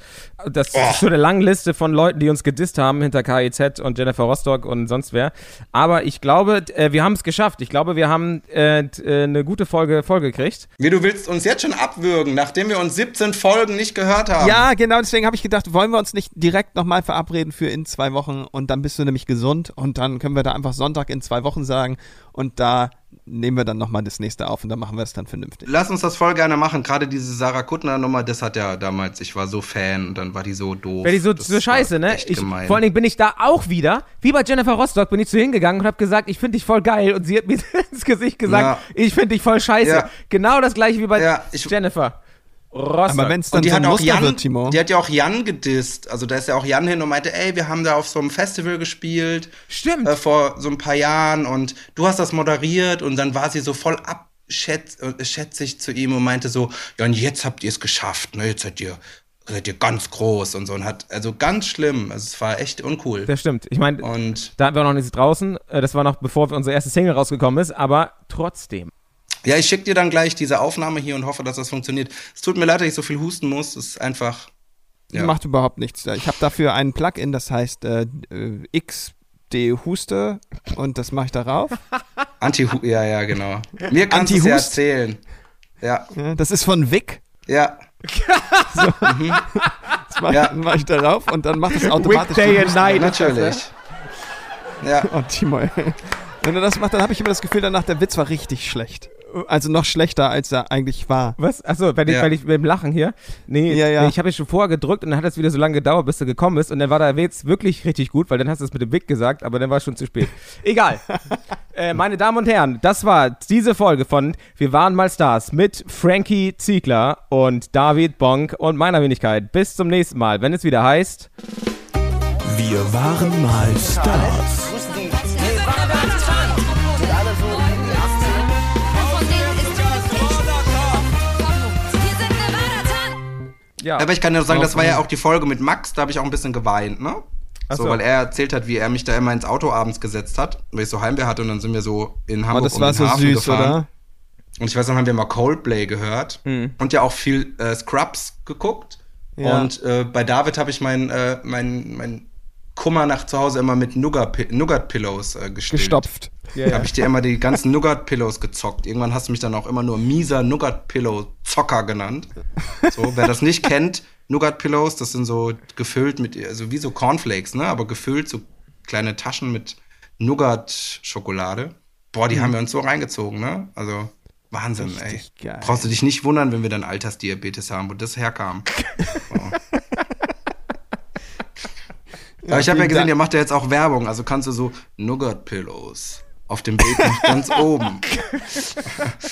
Das ist schon eine lange Liste von Leuten, die uns gedisst haben, hinter KIZ und Jennifer Rostock und sonst wer. Aber ich glaube, äh, wir haben es geschafft. Ich glaube, wir haben äh, äh, eine gute Folge vollgekriegt. Wie du willst uns jetzt schon abwürgen, nachdem wir uns 17 Folgen nicht gehört haben. Ja, genau, deswegen habe ich gedacht, wollen wir uns nicht direkt nochmal verabreden für in zwei Wochen und dann bist du nämlich gesund und dann können wir da einfach Sonntag in zwei Wochen sagen und da nehmen wir dann nochmal das nächste auf und dann machen wir es dann vernünftig. Lass uns das voll gerne machen. Gerade diese Sarah Kuttner Nummer, das hat ja damals, ich war so Fan und dann war die so doof. Wäre die so, so scheiße, ne? Echt Ich, gemein. vor allen Dingen bin ich da auch wieder, wie bei Jennifer Rostock, bin ich zu ihr hingegangen und habe gesagt, ich finde dich voll geil. Und sie hat mir ins Gesicht gesagt, Ja. ich finde dich voll scheiße. Ja. Genau das gleiche wie bei Ja, ich- Jennifer Rostock. Aber wenn es dann und die so hat auch Jan, wird, Timo. die hat ja auch Jan gedisst. Also da ist ja auch Jan hin und meinte, ey, wir haben da auf so einem Festival gespielt. Stimmt. Äh, vor so ein paar Jahren und du hast das moderiert und dann war sie so voll abschätzig zu ihm und meinte so, ja und jetzt habt ihr es geschafft, ne? Jetzt seid ihr, seid ihr ganz groß und so und hat, also ganz schlimm. Also es war echt uncool. das stimmt. Ich meine, Und da hatten wir noch nicht draußen. Äh, Das war noch bevor unsere erste Single rausgekommen ist, aber trotzdem. Ja, ich schicke dir dann gleich diese Aufnahme hier und hoffe, dass das funktioniert. Es tut mir leid, dass ich so viel husten muss. Es ist einfach. Ja. Macht überhaupt nichts. Ich habe dafür ein Plugin, das heißt äh, äh, XD Huste und das mache ich darauf. Anti ja, ja, genau. Mir kannst du es ja erzählen. Ja, Ja, Das ist von Vic. ja. Das mache Ja. mach ich darauf und dann macht es automatisch. Weekday die and. Night. Natürlich. Ja. Oh, Timo, ey. Wenn er das macht, dann habe ich immer das Gefühl, danach der Witz war richtig schlecht. Also noch schlechter, als er eigentlich war. Was? Achso, weil, ich, Ja. weil ich mit dem Lachen hier. Nee, Ja, ja. nee ich habe ja schon vorher gedrückt und dann hat es wieder so lange gedauert, bis du gekommen bist. Und dann war der Witz wirklich richtig gut, weil dann hast du es mit dem Wick gesagt, aber dann war es schon zu spät. Egal. äh, meine Damen und Herren, das war diese Folge von Wir waren mal Stars mit Frankie Ziegler und David Bonk und meiner Wenigkeit. Bis zum nächsten Mal, wenn es wieder heißt. Wir waren mal Stars. Ja, Aber ich kann dir sagen, das war ja auch die Folge mit Max, da habe ich auch ein bisschen geweint, ne? So, so. weil er erzählt hat, wie er mich da immer ins Auto abends gesetzt hat, weil ich so Heimweh hatte und dann sind wir so in Hamburg Oh, das um war den so Hafen süß, gefahren. oder? Und ich weiß noch, haben wir mal Coldplay gehört Mhm. und ja auch viel äh, Scrubs geguckt. Ja. Und äh, bei David habe ich mein, äh, mein, mein Kummer nach zu Hause immer mit Nougat- Nougat-Pillows äh, gestillt. Gestopft. ja, Da ja. habe ich dir immer die ganzen Nougat-Pillows gezockt. Irgendwann hast du mich dann auch immer nur mieser Nougat-Pillow-Zocker genannt. So, wer das nicht kennt, Nougat-Pillows, das sind so gefüllt mit, also wie so Cornflakes, ne? Aber gefüllt, so kleine Taschen mit Nougat-Schokolade. Boah, die haben wir uns so reingezogen, ne? Also Wahnsinn, Richtig ey. geil. Brauchst du dich nicht wundern, wenn wir dann Altersdiabetes haben, wo das herkam. Aber ich habe ja gesehen, Dank. ihr macht ja jetzt auch Werbung, also kannst du so Nougat-Pillows auf dem Bild ganz oben.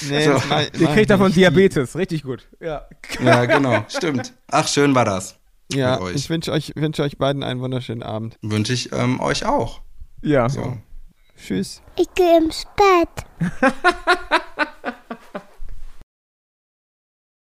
Nee, So. das mach, Ihr kriegt davon. Diabetes, richtig gut. Ja. Ja, genau, stimmt. Ach, schön war das. Ja, ich wünsche euch, wünsche euch beiden einen wunderschönen Abend. Wünsche ich ähm, euch auch. Ja. So. Tschüss. Ich gehe ins Bett.